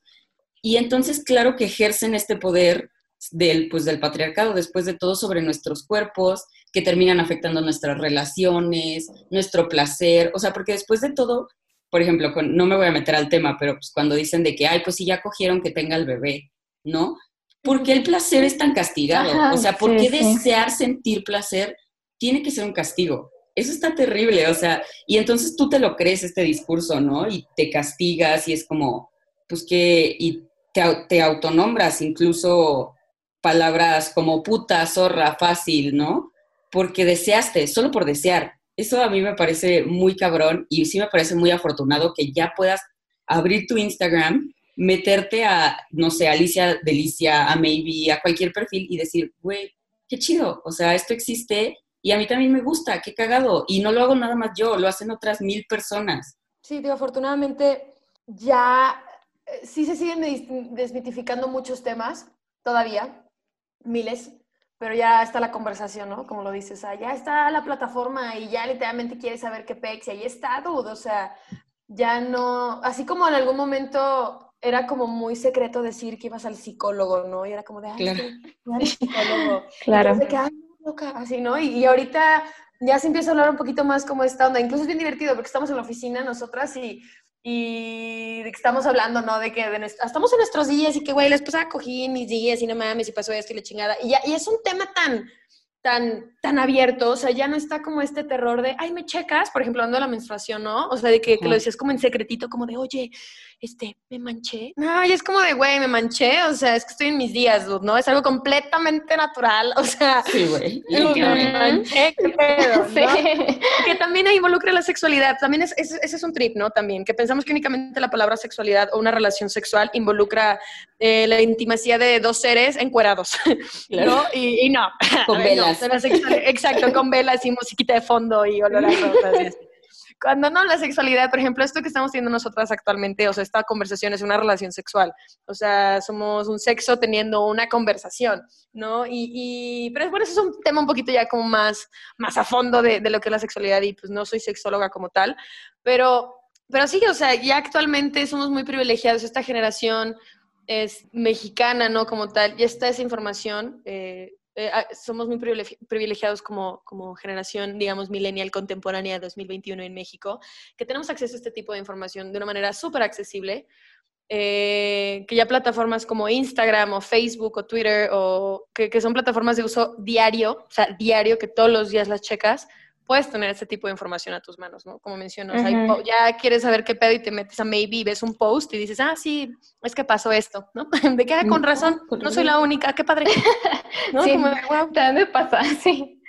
E: y entonces claro que ejercen este poder del, pues, del patriarcado, después de todo, sobre nuestros cuerpos, que terminan afectando nuestras relaciones, nuestro placer, o sea, porque después de todo, por ejemplo, no me voy a meter al tema, pero pues cuando dicen de que, ay, pues si ya cogieron que tenga el bebé, ¿no? ¿Por qué el placer es tan castigado? o sea, ¿por qué desear sentir placer tiene que ser un castigo? Eso está terrible, o sea, y entonces tú te lo crees este discurso, ¿no? Y te castigas y es como, pues que, y te, te autonombras incluso palabras como puta, zorra, fácil, ¿no? Porque deseaste, solo por desear. Eso a mí me parece muy cabrón y sí me parece muy afortunado que ya puedas abrir tu Instagram, meterte a, no sé, Alicia Delicia, a Maybe, a cualquier perfil y decir, güey, qué chido, o sea, esto existe y a mí también me gusta, qué cagado. Y no lo hago nada más yo, lo hacen otras mil personas.
F: Sí, digo, afortunadamente ya eh, sí se siguen desmitificando muchos temas todavía, miles, pero ya está la conversación, ¿no? Como lo dices, ah, ya está la plataforma y ya literalmente quieres saber qué pex y ahí está, dude, o sea, ya no, así como en algún momento era como muy secreto decir que ibas al psicólogo, ¿no? Y era como de, ay, claro. psicólogo. (laughs)
D: claro.
F: De que, ay, loca, así, ¿no? Y, y, ahorita ya se empieza a hablar un poquito más como esta onda. Incluso es bien divertido porque estamos en la oficina nosotras y y de que estamos hablando, ¿no? De que estamos en nuestros días y que, güey, la esposa cogí mis días y no mames y pasó esto y la chingada. Y, ya, y es un tema tan, tan, tan abierto, o sea, ya no está como este terror de, ay, me checas, por ejemplo, de la menstruación, ¿no? O sea, de que, que lo decías como en secretito, como de, oye, este, me manché. No, y es como de, güey, me manché, o sea, es que estoy en mis días, ¿no? Es algo completamente natural, (laughs) o sea.
E: Sí, güey. (laughs)
F: Me manché, qué pedo, sí. Que también involucra la sexualidad, también es, ese es un trip, ¿no? También, que pensamos que únicamente la palabra sexualidad o una relación sexual involucra eh, la intimacidad de dos seres encuerados, (laughs) ¿no? Y, no.
E: Con velas.
F: exacto, con velas y musiquita de fondo y olor a rosas cuando no, la sexualidad, por ejemplo, esto que estamos teniendo nosotras actualmente, o sea, esta conversación es una relación sexual, o sea, somos un sexo teniendo una conversación, ¿no? Y, pero bueno, eso es un tema un poquito ya como más, más a fondo de, de lo que es la sexualidad y pues no soy sexóloga como tal, pero, pero sí, o sea, ya actualmente somos muy privilegiados, esta generación es mexicana, ¿no? Como tal, ya está esa información. Eh, eh, ah, somos muy privilegiados como, como generación, digamos, millennial contemporánea 2021 en México, que tenemos acceso a este tipo de información de una manera súper accesible, eh, que ya plataformas como Instagram o Facebook o Twitter, o que, que son plataformas de uso diario, o sea, diario, que todos los días las checas, puedes tener ese tipo de información a tus manos, ¿no? Como mencionas, ya quieres saber qué pedo y te metes a Maybe, ves un post y dices, ah, sí, es que pasó esto, ¿no? (laughs) De queda con razón, no soy la única, qué padre. (laughs)
D: ¿No? Sí, también me pasa, (laughs) sí.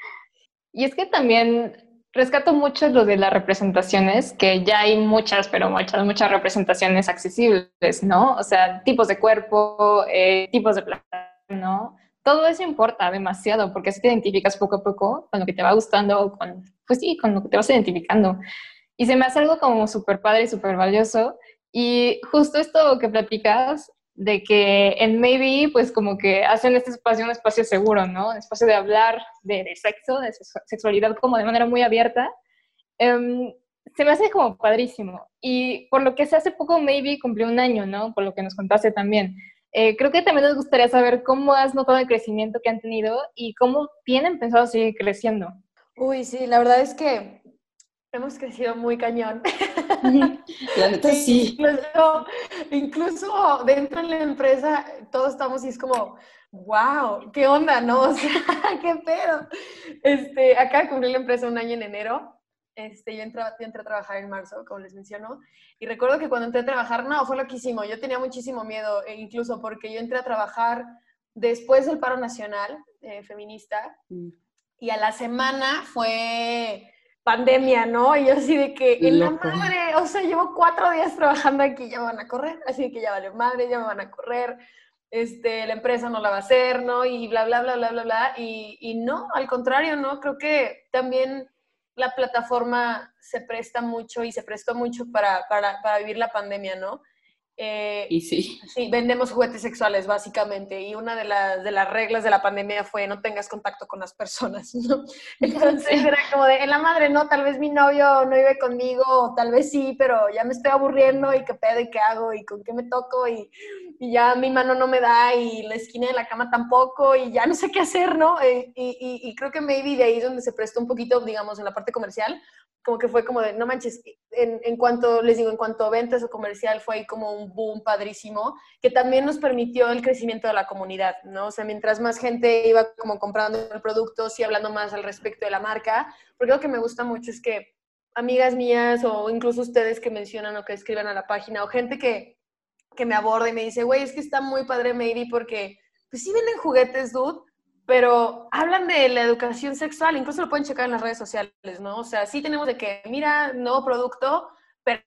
D: Y es que también rescato mucho lo de las representaciones, que ya hay muchas, pero muchas, muchas representaciones accesibles, ¿no? O sea, tipos de cuerpo, eh, tipos de plata, ¿no? Todo eso importa demasiado porque así te identificas poco a poco con lo que te va gustando, con, pues sí, con lo que te vas identificando. Y se me hace algo como súper padre y súper valioso. Y justo esto que platicas de que en Maybe, pues como que hacen este espacio un espacio seguro, ¿no? Un espacio de hablar de, sexo, de sexualidad como de manera muy abierta. Em, se me hace como padrísimo. Y por lo que sé, hace poco Maybe cumplió un año, ¿no? Por lo que nos contaste también. Eh, creo que también nos gustaría saber cómo has notado el crecimiento que han tenido y cómo tienen pensado seguir creciendo.
F: Uy, sí, la verdad es que hemos crecido muy cañón. (laughs)
E: La neta sí.
F: Incluso, incluso dentro de la empresa todos estamos y es como, wow, qué onda, ¿no? (laughs) O sea, qué pedo. Este, acá cumplí la empresa un año en enero. Este, yo entré, yo entré a trabajar en marzo, como les menciono, y recuerdo que cuando entré a trabajar, no, fue loquísimo. Yo tenía muchísimo miedo, e incluso porque yo entré a trabajar después del paro nacional eh, feminista, mm. y a la semana fue pandemia, ¿no? Y yo así de que, en la madre, o sea, llevo cuatro días trabajando aquí, ya van a correr, así que ya vale madre, ya me van a correr, este, la empresa no la va a hacer, ¿no? Y bla, bla, bla, bla, bla, bla. Y, y no, al contrario, ¿no? Creo que también la plataforma se presta mucho y se prestó mucho para, para, para vivir la pandemia, ¿no?
E: Eh, y sí.
F: Sí, vendemos juguetes sexuales básicamente y una de, las, de las reglas de la pandemia fue no tengas contacto con las personas, (laughs) ¿no? Entonces era como de, en la madre, no, tal vez mi novio no vive conmigo, tal vez sí, pero ya me estoy aburriendo y qué pedo y qué hago y con qué me toco y, y ya mi mano no me da y la esquina de la cama tampoco y ya no sé qué hacer, ¿no? Eh, y, y, y creo que maybe de ahí es donde se prestó un poquito, digamos, en la parte comercial, como que fue como de, no manches, en, en, cuanto, les digo, en cuanto a ventas o comercial fue como un boom padrísimo, que también nos permitió el crecimiento de la comunidad, ¿no? O sea, mientras más gente iba como comprando el producto, sí hablando más al respecto de la marca, porque lo que me gusta mucho es que amigas mías o incluso ustedes que mencionan o que escriban a la página o gente que, que me aborda y me dice, güey, es que está muy padre Maybe porque, pues sí venden juguetes, dude, pero hablan de la educación sexual, incluso lo pueden checar en las redes sociales, ¿no? O sea, sí tenemos de que, mira, nuevo producto, pero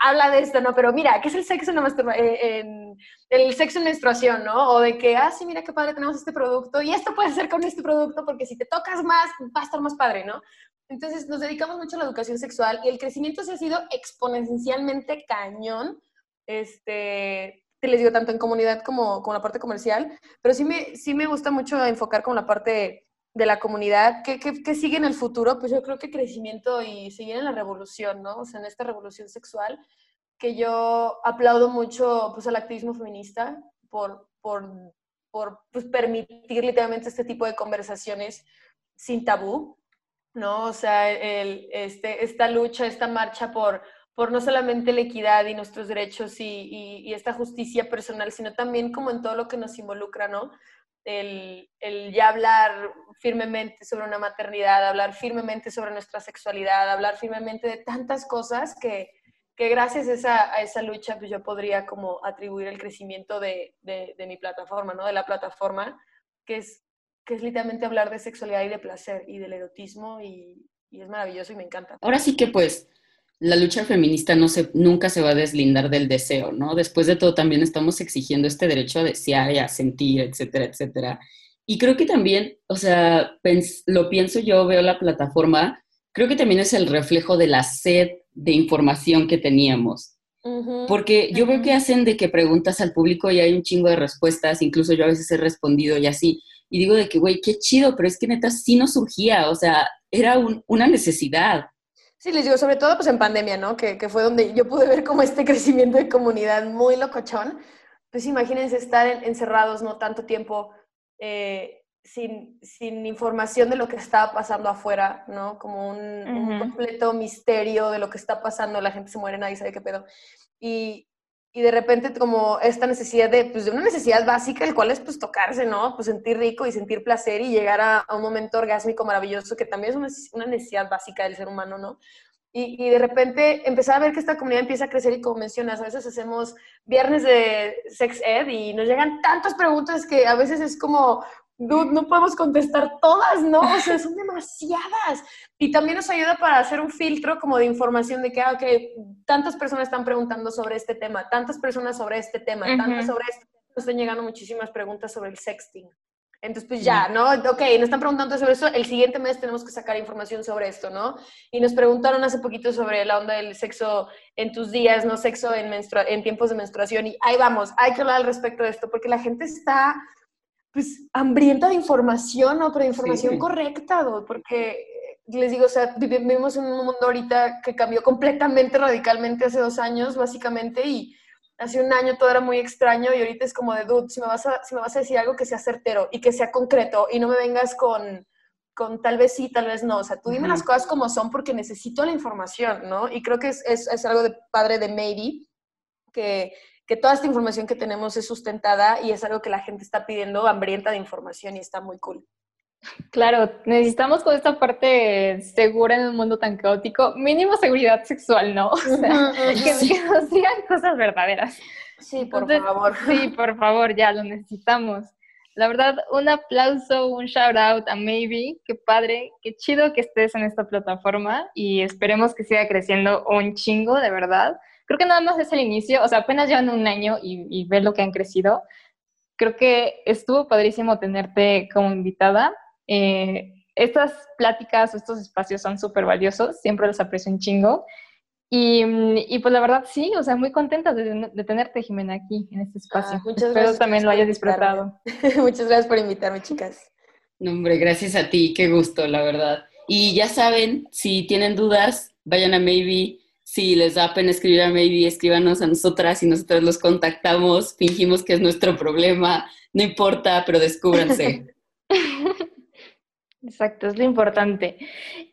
F: habla de esto, ¿no? Pero mira, ¿qué es el sexo en, eh, el sexo en menstruación, ¿no? O de que, ah, sí, mira qué padre tenemos este producto y esto puede ser con este producto porque si te tocas más, va a estar más padre, ¿no? Entonces, nos dedicamos mucho a la educación sexual y el crecimiento se ha sido exponencialmente cañón. Este, te les digo, tanto en comunidad como con la parte comercial, pero sí me, sí me gusta mucho enfocar con la parte de la comunidad, ¿qué, qué, sigue en el futuro? Pues yo creo que crecimiento y seguir en la revolución, ¿no? O sea, en esta revolución sexual, que yo aplaudo mucho pues al activismo feminista por, por, por pues, permitir literalmente este tipo de conversaciones sin tabú, ¿no? O sea, el, este, esta lucha, esta marcha por por no solamente la equidad y nuestros derechos y, esta justicia personal, sino también como en todo lo que nos involucra, ¿no? El, ya hablar firmemente sobre una maternidad, hablar firmemente sobre nuestra sexualidad, hablar firmemente de tantas cosas que, que gracias a esa, a esa, lucha pues yo podría como atribuir el crecimiento de, de, mi plataforma, ¿no? De la plataforma, que es, que es literalmente hablar de sexualidad y de placer y del erotismo y es maravilloso y me encanta.
E: Ahora sí que pues la lucha feminista no se, nunca se va a deslindar del deseo, ¿no? Después de todo, también estamos exigiendo este derecho a desear y a sentir, etcétera, etcétera. Y creo que también, o sea, lo pienso yo, veo la plataforma, creo que también es el reflejo de la sed de información que teníamos. Porque yo veo que hacen de que preguntas al público y hay un chingo de respuestas, incluso yo a veces he respondido y así, y digo de que, güey, qué chido, pero es que neta sí no surgía, o sea, era una necesidad.
F: Sí, les digo, sobre todo pues en pandemia, ¿no? Que, que, fue donde yo pude ver como este (laughs) crecimiento de comunidad muy locochón. Pues imagínense estar encerrados, ¿no? Tanto tiempo eh, sin, sin, información de lo que estaba pasando afuera, ¿no? Como un, un, completo misterio de lo que está pasando, la gente se muere, nadie sabe qué pedo. Y, y de repente como esta necesidad de, pues de una necesidad básica, el cual es pues tocarse, ¿no? Pues sentir rico y sentir placer y llegar a, un momento orgásmico maravilloso, que también es una, necesidad básica del ser humano, ¿no? Y, y, de repente empezar a ver que esta comunidad empieza a crecer y como mencionas, a veces hacemos viernes de sex ed y nos llegan tantas preguntas que a veces es como, dude, no podemos contestar todas, ¿no? O sea, son demasiadas. Y también nos ayuda para hacer un filtro como de información de que, ah, ok, tantas personas están preguntando sobre este tema, tantas personas sobre este tema, tantas sobre este tema. Nos están llegando muchísimas preguntas sobre el sexting. Entonces, pues ya, ¿no? Ok, nos están preguntando sobre eso, el siguiente mes tenemos que sacar información sobre esto, ¿no? Y nos preguntaron hace poquito sobre la onda del sexo en tus días, ¿no? Sexo en, en tiempos de menstruación. Y ahí vamos, hay que hablar al respecto de esto, porque la gente está pues hambrienta de información, ¿no? Pero de información correcta, porque les digo, o sea, vivimos en un mundo ahorita que cambió completamente, radicalmente hace dos años, básicamente, y hace un año todo era muy extraño y ahorita es como de, dude, si me vas a, si me vas a decir algo que sea certero y que sea concreto y no me vengas con, con tal vez sí, tal vez no. O sea, tú dime las cosas como son porque necesito la información, ¿no? Y creo que es, es, es algo de padre de Maybe, que, que toda esta información que tenemos es sustentada y es algo que la gente está pidiendo hambrienta de información y está muy cool.
D: Claro, necesitamos con esta parte segura en un mundo tan caótico, mínimo seguridad sexual, ¿no? O sea, que, (laughs) nos digan cosas verdaderas.
F: Sí, por favor.
D: Sí, por favor, ya lo necesitamos. La verdad, un aplauso, un shout out a Maybe, qué padre, qué chido que estés en esta plataforma y esperemos que siga creciendo un chingo, de verdad. Creo que nada más es el inicio, o sea, apenas llevan un año y, y ver lo que han crecido. Creo que estuvo padrísimo tenerte como invitada eh, estas pláticas o estos espacios son súper valiosos, siempre los aprecio un chingo. Y, y, pues la verdad sí, o sea, muy contenta de, tenerte, Jimena, aquí en este espacio. Ah, muchas Espero también lo hayas disfrutado. (laughs)
F: muchas gracias por invitarme, chicas.
E: No, hombre, gracias a ti, qué gusto, la verdad. Y ya saben, si tienen dudas, vayan a Maybe. Si les da pena escribir a Maybe, escríbanos a nosotras y nosotros los contactamos. Fingimos que es nuestro problema, no importa, pero descúbranse. (laughs)
D: Exacto, es lo importante.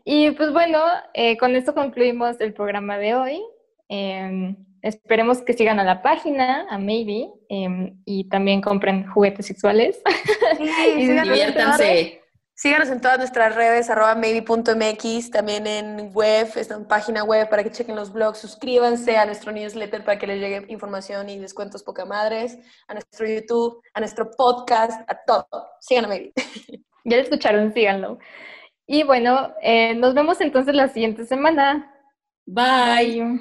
D: Y pues bueno, eh, con esto concluimos el programa de hoy. Em, esperemos que sigan a la página, a Maybe, em, y también compren juguetes sexuales. (laughs)
E: y diviértanse.
F: Síganos en todas nuestras redes, arroba maybe.mx, también en web, está en página web para que chequen los blogs, suscríbanse a nuestro newsletter para que les llegue información y descuentos poca madres, a nuestro YouTube, a nuestro podcast, a todo. Sigan a Maybe. (laughs)
D: Ya lo escucharon, síganlo. Y bueno, eh, nos vemos entonces la siguiente semana.
E: Bye.